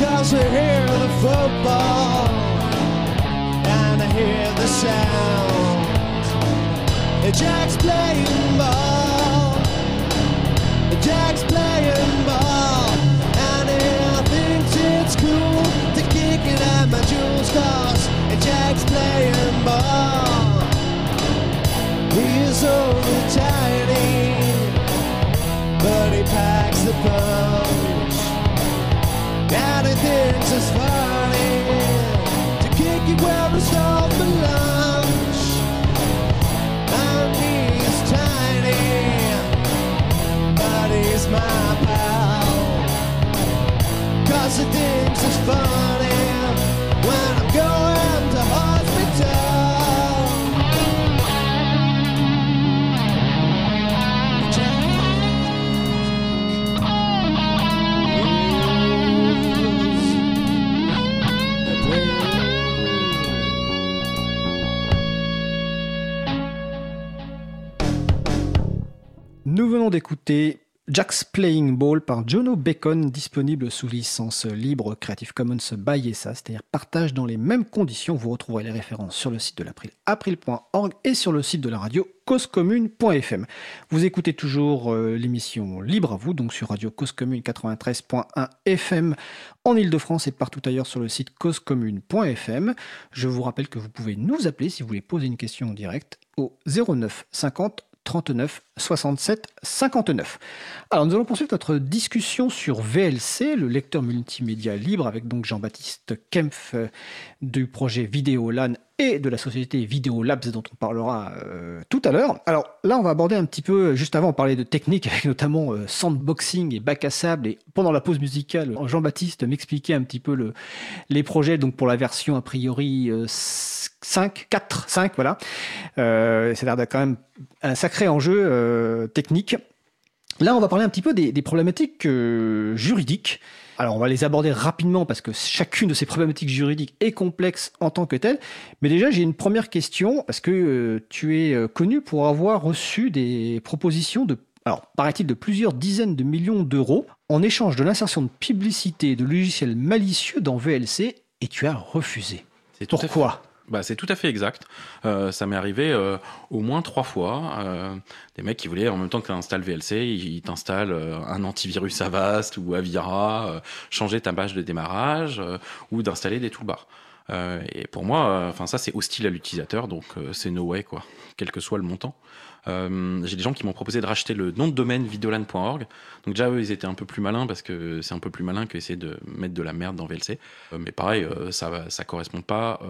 Cause I hear the football and I hear the sound. Jack's playing ball. Jack's playing ball. And I thinks it's cool to kick it at my jewel stars. Jack's playing ball. suppose that everything's as funny to kick it where it's all belongs. My is tiny, but he's my pal. Cause the things is funny. D'écouter Jack's Playing Ball par Jono Bacon, disponible sous licence libre Creative Commons by SA, c'est-à-dire partage dans les mêmes conditions. Vous retrouverez les références sur le site de l'April, et sur le site de la radio causecommune.fm. Vous écoutez toujours euh, l'émission Libre à vous, donc sur radio Cause Commune 93.1 FM en Ile-de-France et partout ailleurs sur le site causecommune.fm. Je vous rappelle que vous pouvez nous appeler si vous voulez poser une question en direct au 09 50 39 67 59. Alors nous allons poursuivre notre discussion sur VLC, le lecteur multimédia libre, avec donc Jean-Baptiste Kempf euh, du projet Vidéolan et de la société Video Labs dont on parlera euh, tout à l'heure. Alors là, on va aborder un petit peu, juste avant, on parlait de technique avec notamment euh, sandboxing et bac à sable. Et pendant la pause musicale, Jean-Baptiste m'expliquait un petit peu le, les projets donc pour la version a priori 5, 4, 5, voilà. Euh, d'être quand même un sacré enjeu technique. Là, on va parler un petit peu des problématiques juridiques. Alors on va les aborder rapidement parce que chacune de ces problématiques juridiques est complexe en tant que telle. Mais déjà j'ai une première question parce que euh, tu es euh, connu pour avoir reçu des propositions de, alors paraît-il de plusieurs dizaines de millions d'euros en échange de l'insertion de publicité de logiciels malicieux dans VLC et tu as refusé? Pourquoi? Bah, c'est tout à fait exact. Euh, ça m'est arrivé euh, au moins trois fois. Euh, des mecs qui voulaient, en même temps que tu installes VLC, ils t'installent un antivirus Avast ou Avira, changer ta page de démarrage ou d'installer des toolbars. et pour moi, enfin ça c'est hostile à l'utilisateur, donc c'est no way quoi, quel que soit le montant. Euh, j'ai des gens qui m'ont proposé de racheter le nom de domaine videolan.org. Donc déjà, eux, ils étaient un peu plus malins parce que c'est un peu plus malin qu'essayer de mettre de la merde dans VLC. Euh, mais pareil, euh, ça ça correspond pas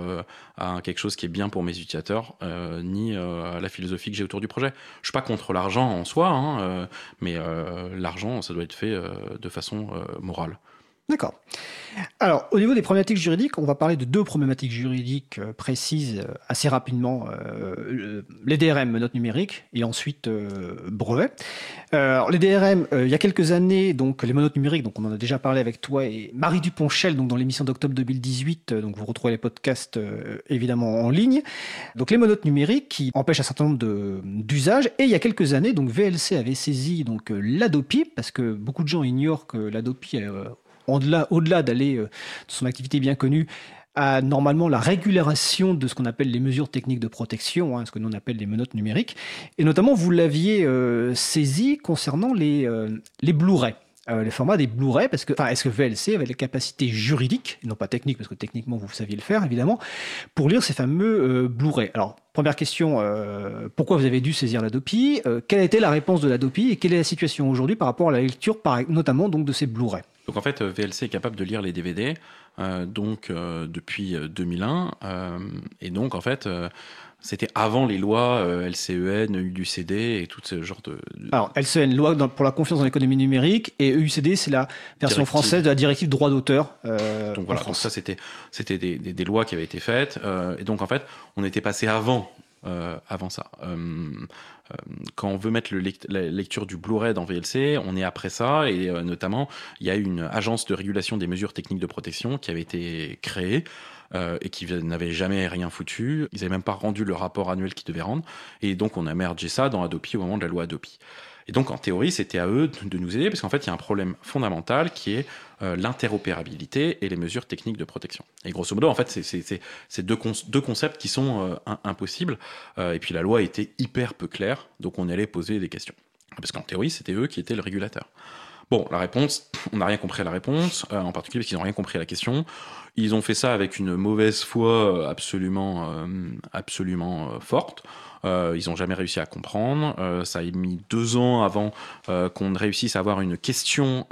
à quelque chose qui est bien pour mes utilisateurs, ni à la philosophie que j'ai autour du projet. Je suis pas contre l'argent en soi, hein, mais l'argent, ça doit être fait de façon morale. D'accord. Alors, au niveau des problématiques juridiques, on va parler de deux problématiques juridiques euh, précises euh, assez rapidement. Euh, les DRM, notes numériques, et ensuite brevet. les DRM, il y a quelques années, donc les monotes numériques, donc on en a déjà parlé avec toi et Marie Duponchel, donc dans l'émission d'octobre 2018, donc vous retrouvez les podcasts évidemment en ligne. Donc les monotes numériques qui empêchent un certain nombre d'usages. Et il y a quelques années, donc VLC avait saisi donc l'Adopi, parce que beaucoup de gens ignorent que l'Adopi au-delà d'aller euh, de son activité bien connue, à normalement la régulation de ce qu'on appelle les mesures techniques de protection, hein, ce que l'on appelle les menottes numériques. Et notamment, vous l'aviez euh, saisi concernant les, euh, les Blu-ray. les formats des Blu-ray, parce que, est-ce que VLC avait la capacité juridique, non pas technique, parce que techniquement vous saviez le faire évidemment, pour lire ces fameux Blu-ray? Alors, première question, pourquoi vous avez dû saisir l'Adopi? Quelle a été la réponse de l'Adopi et quelle est la situation aujourd'hui par rapport à la lecture, notamment donc de ces Blu-ray? Donc en fait, VLC est capable de lire les DVD euh, donc euh, depuis 2001 euh, et donc en fait c'était avant les lois LCEN, EUCD et tout ce genre de. Alors, LCN, loi pour la confiance dans l'économie numérique, et EUCD, c'est la version française de la directive droit d'auteur. donc voilà, ça, c'était, c'était des, des, lois qui avaient été faites. et donc, en fait, on était passé avant, avant ça. Euh, quand on veut mettre le la lecture du Blu-ray dans VLC, on est après ça, et euh, notamment, il y a une agence de régulation des mesures techniques de protection qui avait été créée. Euh, et qui n'avait jamais rien foutu. Ils n'avaient même pas rendu le rapport annuel qu'ils devaient rendre. Et donc, on a mergé ça dans Adopi au moment de la loi Adopi. Et donc, en théorie, c'était à eux de nous aider, parce qu'en fait, il y a un problème fondamental qui est euh, l'interopérabilité et les mesures techniques de protection. Et grosso modo, en fait, c'est deux, deux, concepts qui sont euh, impossibles. Euh, et puis, la loi était hyper peu claire, donc on allait poser des questions. Parce qu'en théorie, c'était eux qui étaient le régulateur. Bon, la réponse, on n'a rien compris à la réponse, en particulier parce qu'ils n'ont rien compris à la question. Ils ont fait ça avec une mauvaise foi absolument, absolument forte. Euh, ils n'ont jamais réussi à comprendre. Euh, ça a mis deux ans avant euh, qu'on réussisse à avoir une question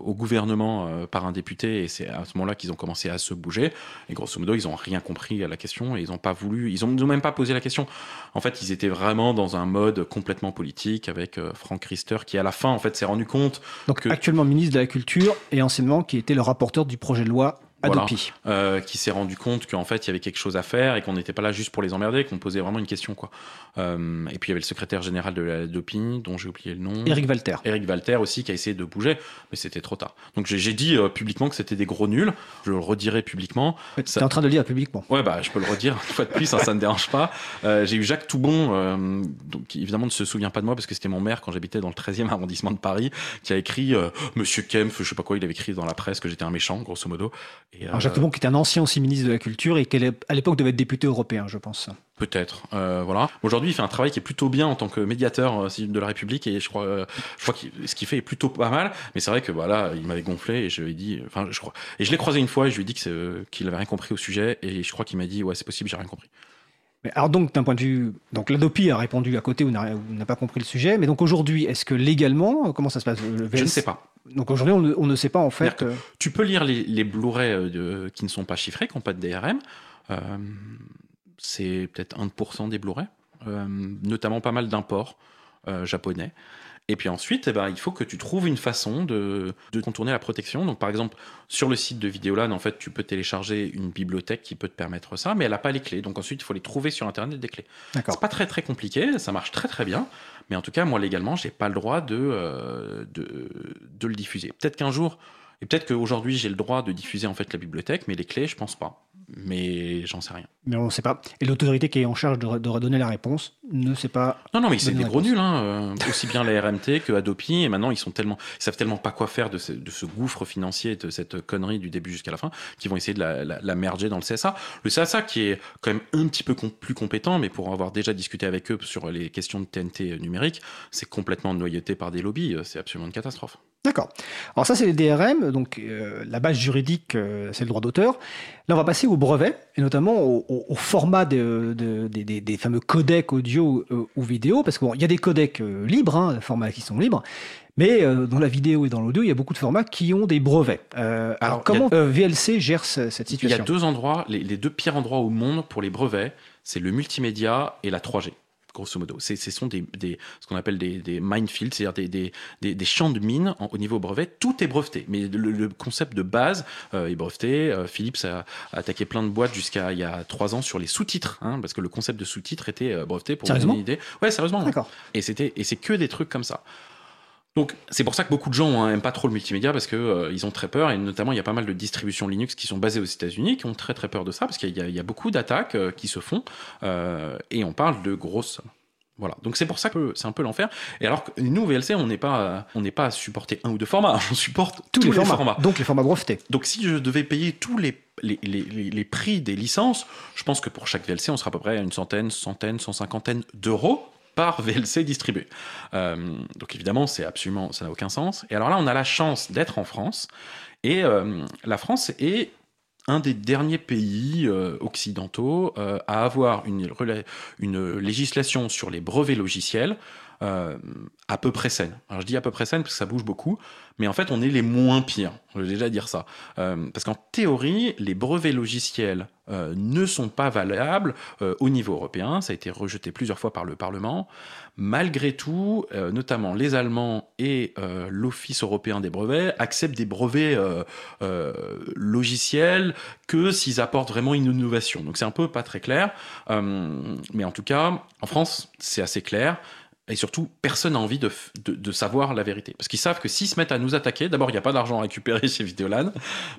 au gouvernement par un député, et c'est à ce moment-là qu'ils ont commencé à se bouger. Et grosso modo, ils n'ont rien compris à la question et ils n'ont pas voulu, ils n'ont même pas posé la question. En fait, ils étaient vraiment dans un mode complètement politique avec Franck Riester qui, à la fin, en fait, s'est rendu compte. Donc, actuellement ministre de la Culture et anciennement qui était le rapporteur du projet de loi euh, qui s'est rendu compte qu'en fait il y avait quelque chose à faire et qu'on n'était pas là juste pour les emmerder, qu'on posait vraiment une question quoi. Euh, et puis il y avait le secrétaire général de la DOPI, dont j'ai oublié le nom. Eric Walter. Eric Walter aussi qui a essayé de bouger, mais c'était trop tard. Donc j'ai dit euh, publiquement que c'était des gros nuls. Je le redirai publiquement. Tu es en train de le dire publiquement. Ouais bah je peux le redire une fois de plus, hein, ça ne dérange pas. j'ai eu Jacques Toubon, donc qui évidemment ne se souvient pas de moi parce que c'était mon maire quand j'habitais dans le 13e arrondissement de Paris, qui a écrit Monsieur Kempf, je sais pas quoi, il avait écrit dans la presse que j'étais un méchant, grosso modo. Et, Jacques Toubon qui était un ancien aussi ministre de la Culture et qui à l'époque devait être député européen, je pense. Peut-être, euh, voilà. Aujourd'hui, il fait un travail qui est plutôt bien en tant que médiateur euh, de la République et je crois, euh, je crois que ce qu'il fait est plutôt pas mal. Mais c'est vrai que voilà, il m'avait gonflé et je lui ai dit, enfin, je crois, et je l'ai croisé une fois et je lui ai dit qu'il avait rien compris au sujet et je crois qu'il m'a dit, ouais, c'est possible, j'ai rien compris. Alors donc, d'un point de vue, donc l'Adopi a répondu à côté ou n'a pas compris le sujet, mais donc aujourd'hui, est-ce que légalement, comment ça se passe Je ne sais pas. Donc aujourd'hui, on, ne sait pas en fait. Euh, tu peux lire les, Blu-ray euh, qui ne sont pas chiffrés, qui n'ont pas de DRM. Euh, c'est peut-être 1% des Blu-ray, notamment pas mal d'imports japonais. Et puis ensuite, eh ben, il faut que tu trouves une façon de, contourner la protection. Donc par exemple, sur le site de Vidéolan, en fait, tu peux télécharger une bibliothèque qui peut te permettre ça, mais elle n'a pas les clés. Donc ensuite, il faut les trouver sur Internet des clés. C'est pas très très compliqué, ça marche très très bien. Mais en tout cas, moi légalement, j'ai pas le droit de, euh, de, de le diffuser. Peut-être qu'un jour, et peut-être qu'aujourd'hui, j'ai le droit de diffuser en fait la bibliothèque, mais les clés, je pense pas. Mais j'en sais rien. Mais on ne sait pas. Et l'autorité qui est en charge de, redonner la réponse ne sait pas. Non, non, mais c'est des gros nuls. Hein. Euh, aussi bien la RMT que Adopi. Et maintenant, ils sont tellement, ils savent tellement pas quoi faire de ce, de ce gouffre financier, de cette connerie du début jusqu'à la fin, qu'ils vont essayer de la, la, merger dans le CSA. Le CSA qui est quand même un petit peu plus compétent, mais pour avoir déjà discuté avec eux sur les questions de TNT numérique, c'est complètement noyauté par des lobbies. C'est absolument une catastrophe. D'accord. Alors ça, c'est les DRM, donc euh, la base juridique, euh, c'est le droit d'auteur. Là, on va passer au brevet, et notamment au, format des fameux codecs audio euh, ou vidéo, parce qu'il y a des codecs libres, hein, formats qui sont libres, mais dans la vidéo et dans l'audio, il y a beaucoup de formats qui ont des brevets. alors, comment VLC gère cette situation? Il y a deux endroits, les, les deux pires endroits au monde pour les brevets, c'est le multimédia et la 3G grosso modo. Ce sont des, ce qu'on appelle des, des minefields, c'est-à-dire des, des, champs de mines au niveau brevet. Tout est breveté, mais le, concept de base euh, est breveté. Euh, Philips a, attaqué plein de boîtes jusqu'à il y a trois ans sur les sous-titres, hein, parce que le concept de sous-titres était euh, breveté pour vous donner une idée. Ouais, sérieusement. D'accord. Et c'était et c'est que des trucs comme ça. Donc c'est pour ça que beaucoup de gens n'aiment pas trop le multimédia parce que euh, ils ont très peur et notamment il y a pas mal de distributions Linux qui sont basées aux États-Unis qui ont très très peur de ça parce qu'il y, a beaucoup d'attaques euh, qui se font euh, et on parle de grosses voilà, donc c'est pour ça que c'est un peu l'enfer. Et alors que nous, VLC, on n'est pas, on n'est pas à supporter un ou deux formats, on supporte tous, les, formats. Donc les formats brevetés. Donc si je devais payer tous les les, les, les, prix des licences, je pense que pour chaque VLC, on sera à peu près à une centaine, centaine, cent cinquantaine d'euros par VLC distribué. Euh, donc évidemment, c'est absolument, ça n'a aucun sens. Et alors là, on a la chance d'être en France, et euh, la France est un des derniers pays euh, occidentaux à avoir une, une législation sur les brevets logiciels euh, à peu près saine. Alors je dis à peu près saine parce que ça bouge beaucoup, mais en fait on est les moins pires, je vais déjà dire ça. Euh, parce qu'en théorie, les brevets logiciels euh, ne sont pas valables au niveau européen, ça a été rejeté plusieurs fois par le Parlement. Malgré tout, notamment les Allemands et l'Office européen des brevets acceptent des brevets logiciels que s'ils apportent vraiment une innovation. Donc c'est un peu pas très clair, mais en tout cas, en France, c'est assez clair. Et surtout, personne n'a envie de, de, savoir la vérité. Parce qu'ils savent que s'ils se mettent à nous attaquer, d'abord, il n'y a pas d'argent à récupérer chez Vidéolan,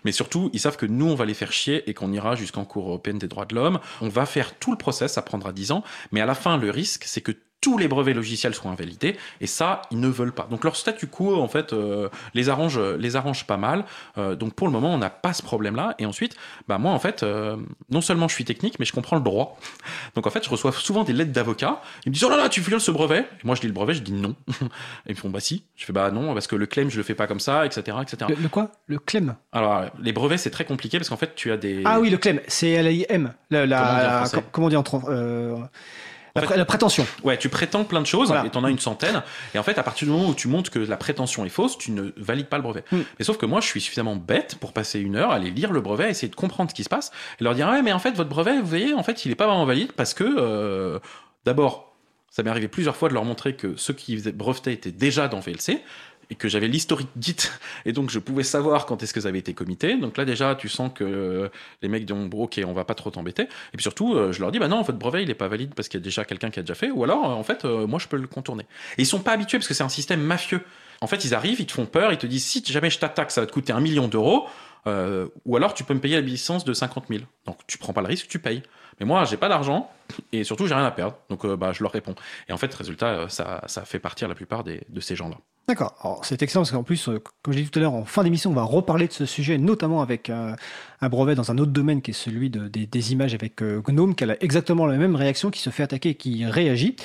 mais surtout, ils savent que nous, on va les faire chier et qu'on ira jusqu'en Cour européenne des droits de l'homme. On va faire tout le process, ça prendra 10 ans, mais à la fin, le risque, c'est que tous les brevets logiciels soient invalidés, et ça, ils ne veulent pas. Donc leur statu quo, en fait, euh, les, arrange, les arrange pas mal. Euh, donc pour le moment, on n'a pas ce problème-là. Et ensuite, bah moi, en fait, euh, non seulement je suis technique, mais je comprends le droit. Donc en fait, je reçois souvent des lettres d'avocats. Ils me disent, oh là là, tu violes ce brevet. Et moi, je dis le brevet, je dis non. et ils me font, bah si. Je fais, bah non, parce que le claim, je le fais pas comme ça, etc. etc. Le, quoi? Le claim Alors, les brevets, c'est très compliqué parce qu'en fait, tu as des. Ah oui, le claim, c'est L-I-M. La, la, comment on dit en, comment la, prétention. Ouais, tu prétends plein de choses et tu en as une centaine. Et en fait, à partir du moment où tu montres que la prétention est fausse, tu ne valides pas le brevet. Mm. Mais sauf que moi, je suis suffisamment bête pour passer une heure, aller lire le brevet, essayer de comprendre ce qui se passe et leur dire ouais, mais en fait, votre brevet, vous voyez, en fait, il est pas vraiment valide parce que euh, d'abord, ça m'est arrivé plusieurs fois de leur montrer que ceux qui brevetaient étaient déjà dans VLC et que j'avais l'historique dite et donc je pouvais savoir quand est-ce que ça avait été comité. Donc là déjà tu sens que euh, les mecs disent ok on va pas trop t'embêter et puis surtout euh, je leur dis bah non votre brevet il est pas valide parce qu'il y a déjà quelqu'un qui a déjà fait ou alors en fait euh, moi je peux le contourner. Et ils sont pas habitués parce que c'est un système mafieux. En fait ils arrivent, ils te font peur, ils te disent si jamais je t'attaque ça va te coûter un million d'euros ou alors tu peux me payer la licence de 50 000. Donc tu prends pas le risque, tu payes. Mais moi, j'ai pas d'argent et surtout, j'ai rien à perdre. Donc, bah, je leur réponds. Et en fait, résultat, ça, ça fait partir la plupart des, de ces gens-là. D'accord. Alors, c'est excellent parce qu'en plus, euh, comme je l'ai dit tout à l'heure, en fin d'émission, on va reparler de ce sujet, notamment avec un, brevet dans un autre domaine qui est celui des, images avec euh, Gnome, qui a exactement la même réaction, qui se fait attaquer et qui réagit.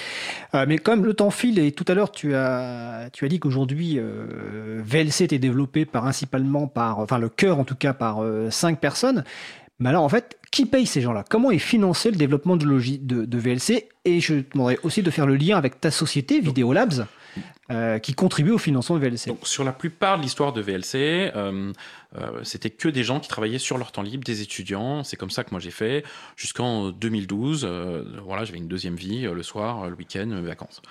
Euh, mais comme le temps file, et tout à l'heure, tu as, tu as dit qu'aujourd'hui, VLC était développé principalement par, enfin, le cœur en tout cas, par cinq personnes. Mais alors, en fait, qui paye ces gens-là? Comment est financé le développement de, de, VLC Et je te demanderais aussi de faire le lien avec ta société, Videolabs, euh, qui contribue au financement de VLC. Sur la plupart de l'histoire de VLC, euh, euh, c'était que des gens qui travaillaient sur leur temps libre, des étudiants. C'est comme ça que moi j'ai fait jusqu'en 2012. voilà, j'avais une deuxième vie le soir, le week-end, vacances.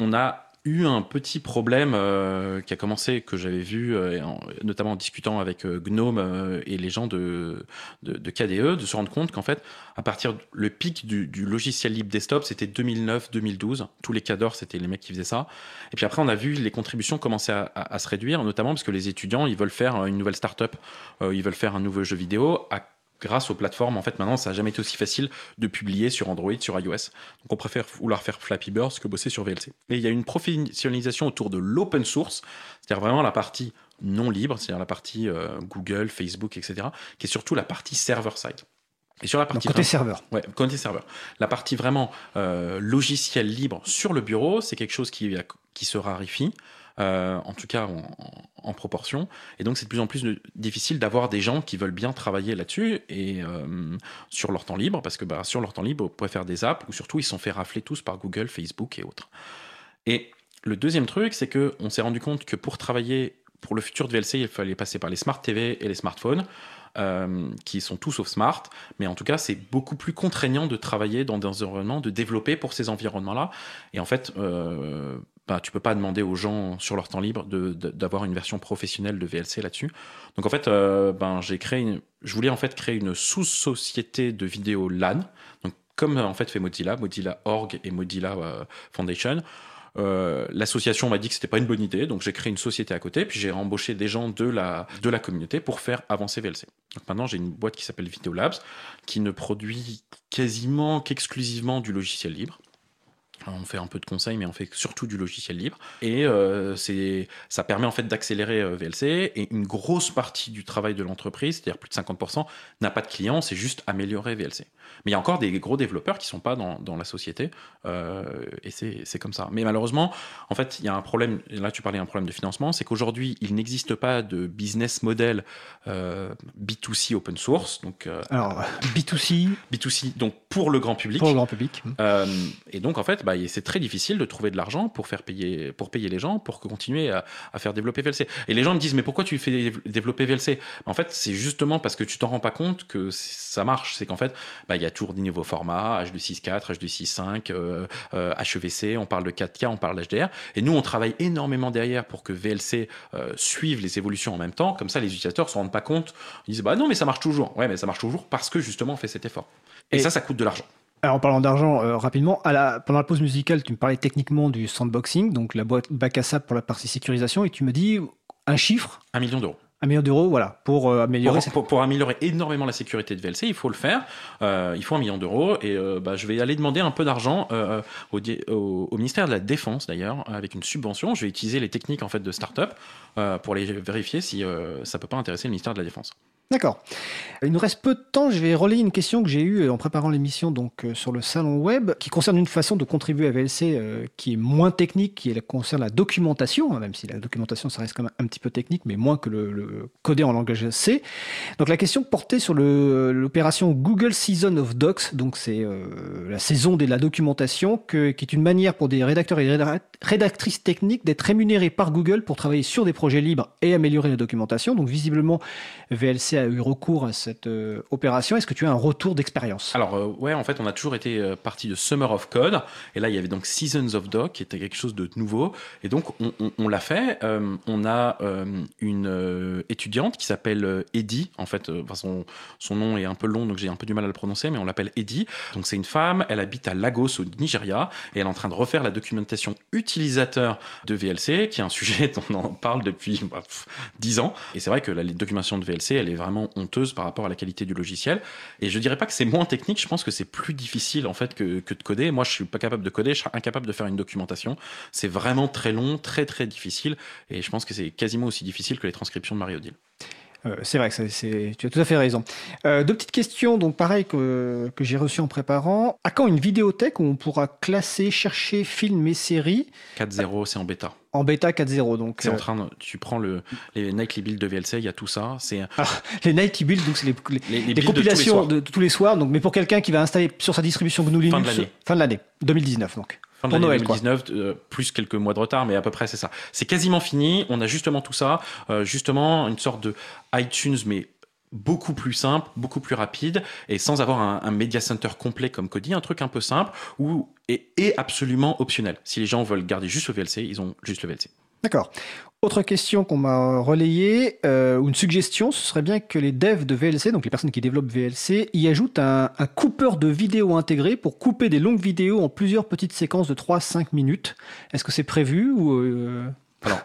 On a eu un petit problème euh, qui a commencé, que j'avais vu, euh, notamment en discutant avec euh, Gnome et les gens de, de, KDE, de se rendre compte qu'en fait, à partir le pic du, logiciel libre desktop, c'était 2009-2012. Tous les cadors, c'était les mecs qui faisaient ça. Et puis après, on a vu les contributions commencer à, à, se réduire, notamment parce que les étudiants, ils veulent faire une nouvelle startup, ils veulent faire un nouveau jeu vidéo. À grâce aux plateformes, en fait, maintenant, ça n'a jamais été aussi facile de publier sur Android, sur iOS. Donc, on préfère vouloir faire Flappy Bird que bosser sur VLC. Et il y a une professionnalisation autour de l'open source, c'est-à-dire vraiment la partie non libre, c'est-à-dire la partie euh, Google, Facebook, etc., qui est surtout la partie server-side. Et sur la partie côté serveur. Ouais, côté serveur. La partie vraiment euh, logiciel libre sur le bureau, c'est quelque chose qui, qui se raréfie. Euh, en tout cas en, proportion. Et donc c'est de plus en plus difficile d'avoir des gens qui veulent bien travailler là-dessus et euh, sur leur temps libre, parce que bah, sur leur temps libre, vous pouvez faire des apps, ou surtout ils sont fait rafler tous par Google, Facebook et autres. Et le deuxième truc, c'est qu'on s'est rendu compte que pour travailler pour le futur de VLC, il fallait passer par les smart TV et les smartphones. Euh, qui sont tous sauf smart, mais en tout cas, c'est beaucoup plus contraignant de travailler dans des environnements, de développer pour ces environnements-là. Et en fait, bah, tu peux pas demander aux gens sur leur temps libre d'avoir une version professionnelle de VLC là-dessus. Donc en fait, euh, ben, j'ai créé je voulais en fait créer une sous-société de vidéo LAN. Donc comme en fait fait Mozilla, Mozilla Org et Mozilla euh, Foundation. Euh, l'association m'a dit que c'était pas une bonne idée, donc j'ai créé une société à côté, puis j'ai embauché des gens de la, de la communauté pour faire avancer VLC. Donc maintenant j'ai une boîte qui s'appelle Videolabs, qui ne produit quasiment qu'exclusivement du logiciel libre. On fait un peu de conseils, mais on fait surtout du logiciel libre. Et euh, ça permet en fait d'accélérer euh, VLC. Et une grosse partie du travail de l'entreprise, c'est-à-dire plus de 50%, n'a pas de clients, c'est juste améliorer VLC. Mais il y a encore des gros développeurs qui ne sont pas dans, la société. Euh, et c'est comme ça. Mais malheureusement, en fait, il y a un problème. Là, tu parlais d'un problème de financement. C'est qu'aujourd'hui, il n'existe pas de business model B2C open source. Donc, Alors, B2C B2C, donc pour le grand public. Pour le grand public. et donc, en fait, bah, c'est très difficile de trouver de l'argent pour faire payer, pour payer les gens, pour continuer à, faire développer VLC. Et les gens me disent, mais pourquoi tu fais développer VLC En fait, c'est justement parce que tu t'en rends pas compte que ça marche. C'est qu'en fait, bah, il y a toujours des nouveaux formats, H264, H265, euh, euh, HEVC, on parle de 4K, on parle d'HDR. Et nous, on travaille énormément derrière pour que VLC euh, suive les évolutions en même temps. Comme ça, les utilisateurs se rendent pas compte. Ils disent, bah non, mais ça marche toujours. Ouais, mais ça marche toujours parce que justement, on fait cet effort. et ça, ça coûte de l'argent. Alors, en parlant d'argent, euh, rapidement, à la, pendant la pause musicale, tu me parlais techniquement du sandboxing, donc la boîte bac à sable pour la partie sécurisation, et tu me dis un chiffre Un million d'euros. Un million d'euros, voilà, pour euh, améliorer. Pour, améliorer énormément la sécurité de VLC, il faut le faire. Euh, il faut un million d'euros. Et bah, je vais aller demander un peu d'argent au, au, ministère de la Défense, d'ailleurs, avec une subvention. Je vais utiliser les techniques en fait, de start-up pour les vérifier si ça ne peut pas intéresser le ministère de la Défense. D'accord. Il nous reste peu de temps. Je vais relayer une question que j'ai eue en préparant l'émission donc euh, sur le salon web, qui concerne une façon de contribuer à VLC euh, qui est moins technique, qui concerne la documentation, hein, même si la documentation ça reste quand même un petit peu technique, mais moins que le, coder en langage C. Donc la question portait sur l'opération Google Season of Docs, donc c'est euh, la saison de la documentation, qui est une manière pour des rédacteurs et rédactrices techniques d'être rémunérés par Google pour travailler sur des projets libres et améliorer la documentation. Donc visiblement VLC a eu recours à cette euh, opération. Est-ce que tu as un retour d'expérience? Alors, euh, ouais, en fait, on a toujours été euh, parti de Summer of Code. Et là, il y avait donc Seasons of Doc, qui était quelque chose de nouveau. Et donc, on, l'a fait. on a une étudiante qui s'appelle Eddie. En fait, son, son nom est un peu long, donc j'ai un peu du mal à le prononcer, mais on l'appelle Eddie. Donc, c'est une femme. Elle habite à Lagos, au Nigeria. Et elle est en train de refaire la documentation utilisateur de VLC, qui est un sujet dont on parle depuis 10 bah, ans. Et c'est vrai que la documentation de VLC, elle est vraiment honteuse par rapport à la qualité du logiciel. Et je dirais pas que c'est moins technique, je pense que c'est plus difficile en fait que, que, de coder. Moi, je suis pas capable de coder, je suis incapable de faire une documentation. C'est vraiment très long, très très difficile. Et je pense que c'est quasiment aussi difficile que les transcriptions de Mario Deal. Euh, c'est vrai que c'est, tu as tout à fait raison. Euh, deux petites questions, donc pareil que, que j'ai reçues en préparant. À quand une vidéothèque où on pourra classer, chercher films et séries 4.0, c'est en bêta. En bêta 4.0. Donc, c'est en train de, tu prends le, les nightly builds de VLC, il y a tout ça. C'est les nightly builds, donc c'est les, les, compilations de tous, les soirs. Donc, mais pour quelqu'un qui va installer sur sa distribution GNU Linux fin de l'année 2019 donc. Fin de l'année 2019, euh, plus quelques mois de retard, mais à peu près c'est ça. C'est quasiment fini. On a justement tout ça, euh, justement une sorte de iTunes, mais beaucoup plus simple, beaucoup plus rapide, et sans avoir un, media center complet comme Kodi, un truc un peu simple ou et, absolument optionnel. Si les gens veulent garder juste le VLC, ils ont juste le VLC. D'accord. Autre question qu'on m'a relayée, euh, ou une suggestion, ce serait bien que les devs de VLC, donc les personnes qui développent VLC, y ajoutent un, coupeur de vidéo intégré pour couper des longues vidéos en plusieurs petites séquences de 3-5 minutes. Est-ce que c'est prévu ou euh, Alors,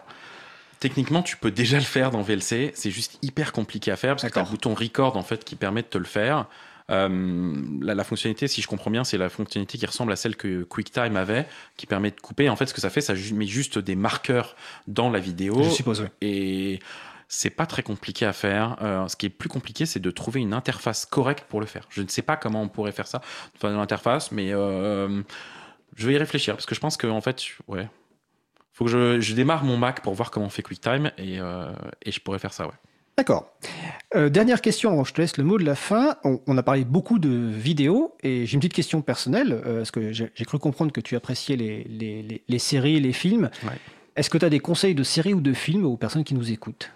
Techniquement, tu peux déjà le faire dans VLC. C'est juste hyper compliqué à faire parce que tu as un bouton record en fait qui permet de te le faire. Euh, la, fonctionnalité, si je comprends bien, c'est la fonctionnalité qui ressemble à celle que QuickTime avait, qui permet de couper. En fait, ce que ça fait, ça met juste des marqueurs dans la vidéo. Je suppose, oui. Et c'est pas très compliqué à faire. Euh, ce qui est plus compliqué, c'est de trouver une interface correcte pour le faire. Je ne sais pas comment on pourrait faire ça dans l'interface, mais euh, je vais y réfléchir parce que je pense que en fait, ouais, faut que je, démarre mon Mac pour voir comment on fait QuickTime et, euh, et je pourrais faire ça, ouais. D'accord. Euh, dernière question, je te laisse le mot de la fin. On, a parlé beaucoup de vidéos et j'ai une petite question personnelle, euh, parce que j'ai cru comprendre que tu appréciais les, les, les, séries, les films. Est-ce que tu as des conseils de séries ou de films aux personnes qui nous écoutent?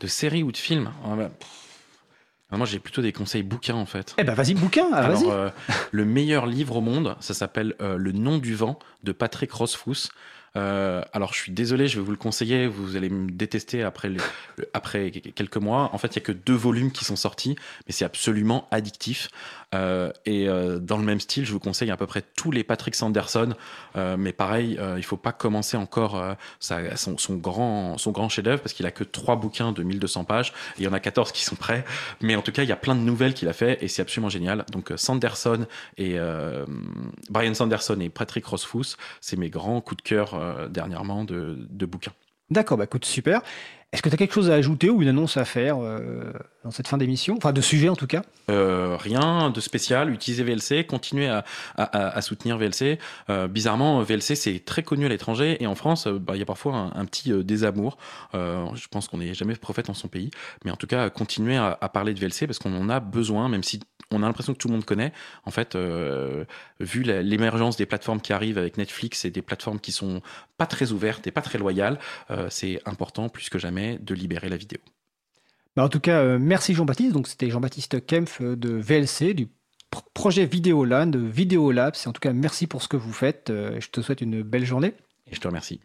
De séries ou de films? Ah bah, ah, Moi, j'ai plutôt des conseils bouquins en fait. Eh ben, vas-y, bouquin. Ah, Alors, le meilleur livre au monde, ça s'appelle Le nom du vent de Patrick Rothfuss. Euh, alors, je suis désolé, je vais vous le conseiller. Vous allez me détester après, après quelques mois. En fait, il y a que deux volumes qui sont sortis, mais c'est absolument addictif. Euh, et euh, dans le même style, je vous conseille à peu près tous les Patrick Sanderson. mais pareil, il faut pas commencer encore son, grand, son grand chef-d'œuvre parce qu'il a que trois bouquins de 1200 pages. Il y en a 14 qui sont prêts. Mais en tout cas, il y a plein de nouvelles qu'il a fait et c'est absolument génial. Donc, Sanderson et Brian Sanderson et Patrick Rothfuss, c'est mes grands coups de cœur dernièrement de, bouquins. D'accord, bah écoute, super. Est-ce que tu as quelque chose à ajouter ou une annonce à faire euh, dans cette fin d'émission? Enfin, de sujet en tout cas? Euh, Rien de spécial. Utilisez VLC, continuez à, soutenir VLC. bizarrement, VLC, c'est très connu à l'étranger et en France, bah, il y a parfois un, petit désamour. je pense qu'on n'est jamais prophète en son pays. Mais en tout cas, continuez à, parler de VLC parce qu'on en a besoin, même si on a l'impression que tout le monde connaît. En fait, euh, vu l'émergence des plateformes qui arrivent avec Netflix et des plateformes qui sont pas très ouvertes et pas très loyales, euh, c'est important plus que jamais de libérer la vidéo. Bah, en tout cas, euh, merci Jean-Baptiste. Donc c'était Jean-Baptiste Kempf de VLC, du projet Vidéoland, de Vidéolab. En tout cas, merci pour ce que vous faites. je te souhaite une belle journée. Et je te remercie.